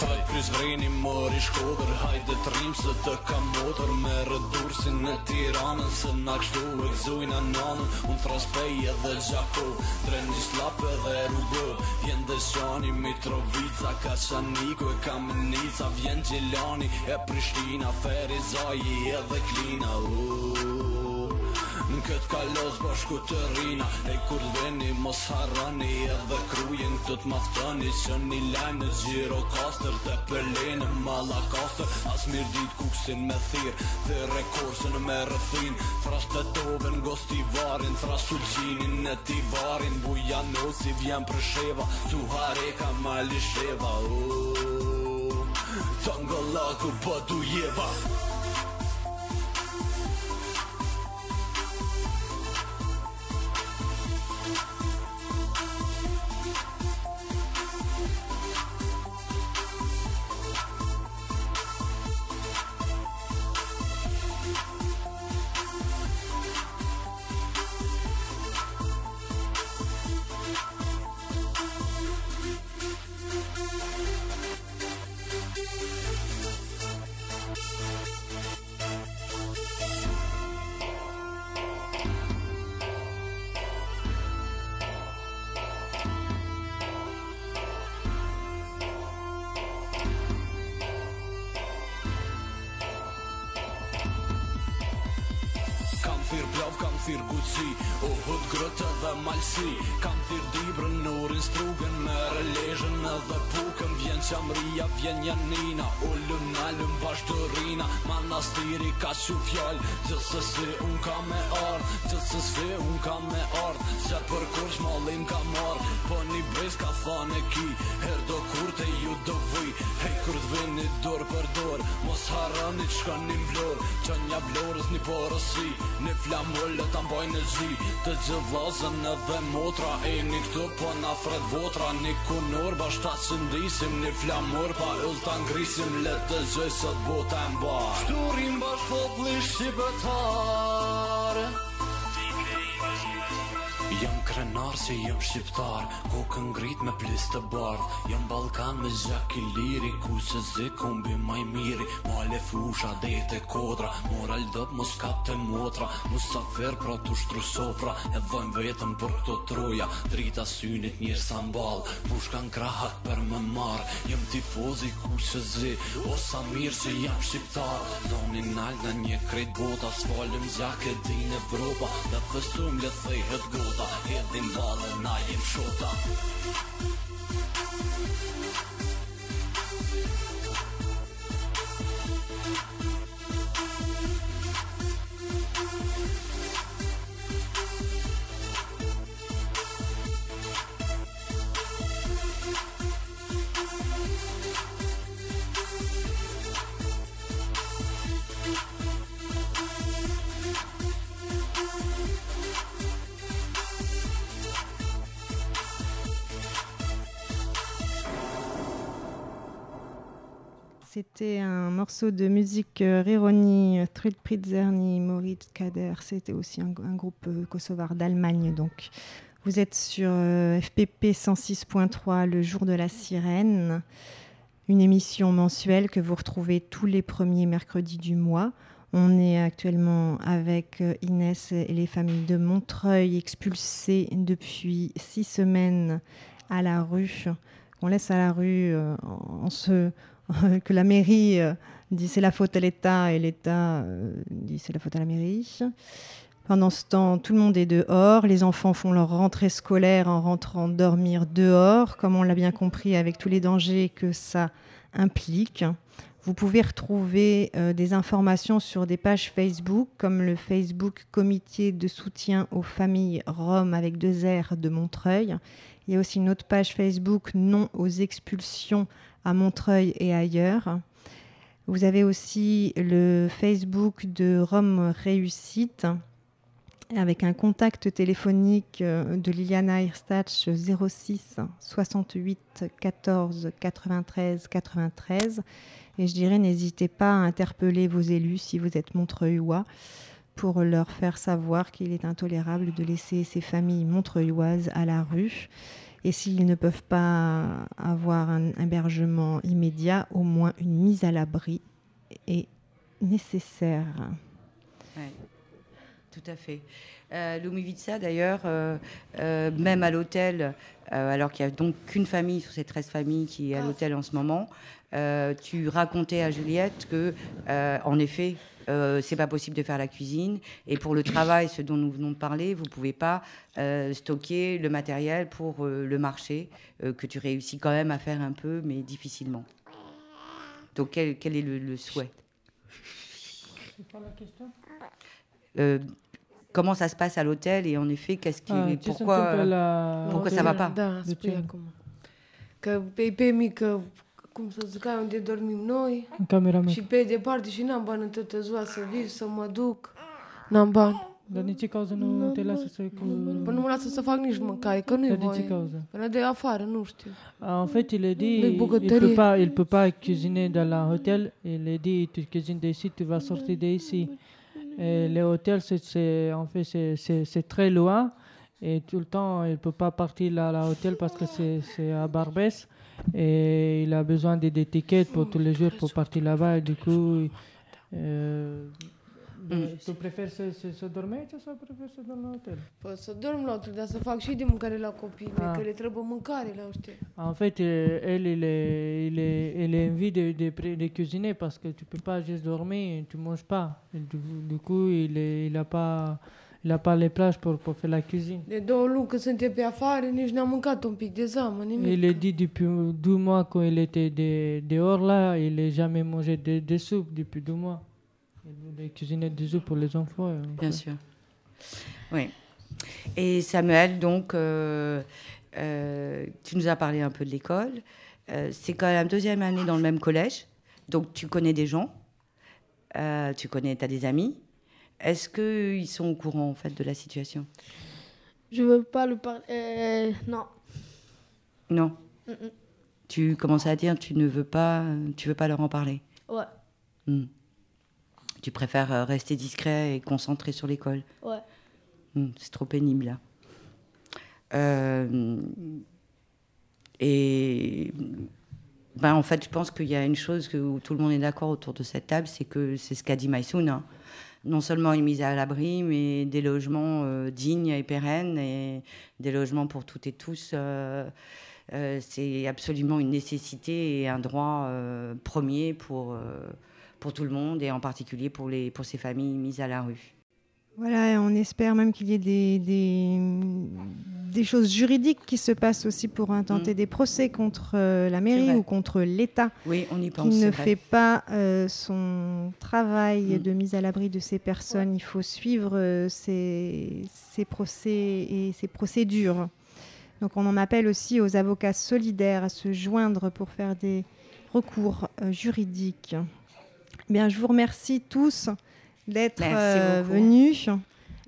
[SPEAKER 14] Fajt pris vreni mori shkodër Hajde të rrim se të kam motor Me rëdursin në tiranën Se na kështu e gzujna nanën Unë thraspej edhe gjako Trengjis lape dhe rrugë Vjen Deshani, Mitrovica Kaçaniku e Kamenica Vjen Gjelani e Prishtina Ferizaji edhe Klina uh. Në këtë kalos bashku të rina E kur veni mos harrani Edhe krujen këtë të maftani Që një lajnë në gjiro kastër Të pëllinë mala kastër As mirë dit kuksin me thirë Dhe rekorsën me rëthin. Thras të toven gosti varin Thras sulgjinin në ti varin. Buja nosi vjen për sheva Su hareka mali sheva oh. Tangalaku pa du jeva shka një vlor Që një vlorës një porosi Një flamullë të mbojnë në zi. Të gjithë vazën edhe motra E një këtu po na fred votra. Një kunor bashta që ndisim Një flamur pa ull të ngrisim. Let të gjoj sot bota e mba Shturim bash poplisht shqipetar Krenar se jam shqiptar Kokën ngrit me plis të bardh. Jam Balkan me zhak i liri Ku se zi kombi maj miri. Male fusha dete kodra Moral dop mos kap të motra. Musafir pra tu shtru sofra E dhojmë vetëm për këto troja. Drita synit njërë sa mbal Pushka në krahat për më mar Jam tifozi ku se zi O sa mirë se jam shqiptar. Zonin nal në një krejt bota Sfalim zjak e din Evropa. Dhe fësum le thejhet gota Hedhin balën na
[SPEAKER 3] C'était un morceau de musique euh, Rironi, euh, Trud Pritzerny, Moritz Kader. C'était aussi un, groupe euh, kosovar d'Allemagne. Donc, vous êtes sur FPP 106.3, le jour de la sirène, une émission mensuelle que vous retrouvez tous les premiers mercredis du mois. On est actuellement avec Inès et les familles de Montreuil expulsées depuis six semaines à la rue. On laisse à la rue en se que la mairie euh, dit c'est la faute à l'État et l'État euh, dit c'est la faute à la mairie. Pendant ce temps, tout le monde est dehors. Les enfants font leur rentrée scolaire en rentrant dormir dehors, comme on l'a bien compris avec tous les dangers que ça implique. Vous pouvez retrouver euh, des informations sur des pages Facebook, comme le Facebook Comité de soutien aux familles roms avec deux R de Montreuil. Il y a aussi une autre page Facebook Non aux expulsions à Montreuil et ailleurs. Vous avez aussi le Facebook de Rome Réussite avec un contact téléphonique euh, de Liliana Hirstach 06 68 14 93 93. Et je dirais, n'hésitez pas à interpeller vos élus si vous êtes montreuillois pour leur faire savoir qu'il est intolérable de laisser ces familles montreuilloises à la rue. Et s'ils ne peuvent pas avoir un hébergement immédiat, au moins une mise à l'abri est nécessaire.
[SPEAKER 4] Ouais, tout à fait. Euh, Lumivica, d'ailleurs, euh, euh, même à l'hôtel, euh, alors qu'il n'y a donc qu'une famille sur ces 13 familles qui est à l'hôtel en ce moment, euh, tu racontais à Juliette que, euh, en effet, euh, c'est pas possible de faire la cuisine. Et pour le travail, ce dont nous venons de parler, vous pouvez pas euh, stocker le matériel pour euh, le marché, euh, que tu réussis quand même à faire un peu, mais difficilement. Donc, quel, quel est le, le souhait? Comment ça se passe à l'hôtel et en effet, qu'est-ce qui,
[SPEAKER 5] Ah,
[SPEAKER 4] pourquoi, pourquoi ça va pas?
[SPEAKER 6] Da, spui acum. Că pe, pe mică, cum să zic, ai unde dormim noi.
[SPEAKER 5] În camera mea.
[SPEAKER 6] Și pe departe și n-am bani în toată ziua să vii, să mă duc. N-am bani.
[SPEAKER 5] Dar din ce cauză nu te lasă să... Cu...
[SPEAKER 6] Păi nu mă lasă să fac nici mâncare, că nu-i
[SPEAKER 5] Dar din ce
[SPEAKER 6] voie.
[SPEAKER 5] cauză?
[SPEAKER 6] Până de afară, nu știu.
[SPEAKER 5] En fait, il a dit il peut pas, il peut pas cuisiner dans l'hôtel. Il a dit tu cuisines d'ici, tu vas sortir d'ici. Et les hôtels, c'est, c'est- en fait, c'est, c'est, c'est très loin. Et tout le temps, il peut pas partir à l'hôtel parce que c'est, c'est à Barbès. Et il a besoin de, des tickets pour tous les jours pour partir là-bas. Et du coup, euh, tu préfères se, se, se dormir ou tu préfères se dormir à l'hôtel?
[SPEAKER 6] Păi să dorm la hotel, dar să fac și de mâncare la copii
[SPEAKER 5] Ah.
[SPEAKER 6] că le trebuie mâncare la ăștia.
[SPEAKER 5] En fait, euh, elle, il est, il est, elle a envie de, de, de cuisiner parce que tu peux pas juste dormir, tu manges pas. Du, du coup, il, est, il a pas, il a pas les plages pour, pour faire la cuisine.
[SPEAKER 6] De două luni când suntem pe afară, nici n-am mâncat un pic de zamă, nimic.
[SPEAKER 5] Il a dit depuis deux mois quand il était de, dehors là, il n'a jamais mangé de, de soupe depuis deux mois. Il a cuisiné des soupe pour les enfants. en
[SPEAKER 4] Bien sûr. Oui. Et Samuel, donc, euh, Euh, tu nous as parlé un peu de l'école. Euh, c'est quand même deuxième année dans le même collège, donc tu connais des gens, euh, tu connais, as des amis. Est-ce qu'ils sont au courant en fait de la situation?
[SPEAKER 7] Je veux pas le parler. euh, non.
[SPEAKER 4] Non?
[SPEAKER 7] Mm, mm.
[SPEAKER 4] Tu commences à dire tu ne veux pas, tu veux pas leur en parler?
[SPEAKER 7] Ouais.
[SPEAKER 4] Hmm. Tu préfères euh, rester discret et concentré sur l'école?
[SPEAKER 7] Ouais.
[SPEAKER 4] Hmm, C'est trop pénible là. Euh, et ben, en fait, je pense qu'il y a une chose que, où tout le monde est d'accord autour de cette table, c'est que c'est ce qu'a dit Maïsoun. hein. Non seulement une mise à l'abri, mais des logements euh, dignes et pérennes et des logements pour toutes et tous. euh, euh, c'est absolument une nécessité et un droit premier pour, pour tout le monde et en particulier pour, les, pour ces familles mises à la rue.
[SPEAKER 3] Voilà, on espère même qu'il y ait des, des choses juridiques qui se passent aussi pour intenter des procès contre euh, la mairie ou contre l'État
[SPEAKER 4] Oui, on y pense.
[SPEAKER 3] qui ne fait pas euh, son travail
[SPEAKER 4] Mm.
[SPEAKER 3] de mise à l'abri de ces personnes. Il faut suivre euh, ces, ces procès et ces procédures. Donc on en appelle aussi aux avocats solidaires à se joindre pour faire des recours euh, juridiques. Bien, je vous remercie tous d'être euh,
[SPEAKER 4] beaucoup.
[SPEAKER 3] venus.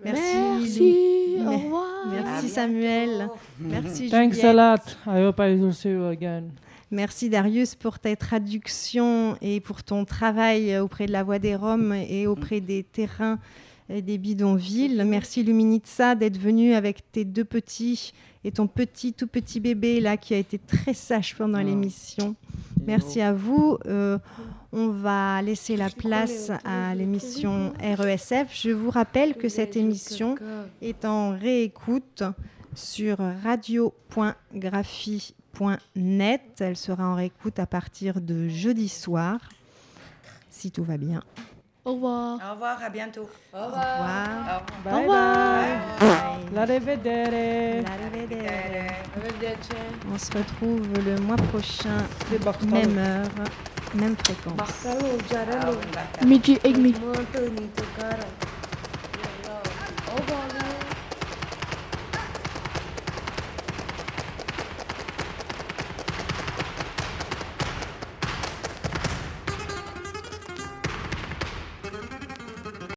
[SPEAKER 7] Merci,
[SPEAKER 3] Lou.
[SPEAKER 7] au revoir.
[SPEAKER 3] Merci Samuel. Merci
[SPEAKER 5] Thanks a lot. I hope I will see you again.
[SPEAKER 3] Merci Darius pour ta traduction et pour ton travail auprès de la Voix des Roms et auprès des terrains et des bidonvilles. Merci Luminitsa d'être venu avec tes deux petits et ton petit tout petit bébé là qui a été très sage pendant
[SPEAKER 4] Oh.
[SPEAKER 3] l'émission. Merci à vous. Euh, on va laisser la place à l'émission RESF. Je vous rappelle que cette émission est en réécoute sur radio.graphie.net. Elle sera en réécoute à partir de jeudi soir, si tout va bien.
[SPEAKER 7] Au revoir.
[SPEAKER 4] Au revoir, à bientôt.
[SPEAKER 7] Au
[SPEAKER 3] Au revoir.
[SPEAKER 7] Au revoir.
[SPEAKER 5] L'arrivedere.
[SPEAKER 3] On se retrouve le mois prochain, même heure, même fréquence.
[SPEAKER 7] Midi et demi.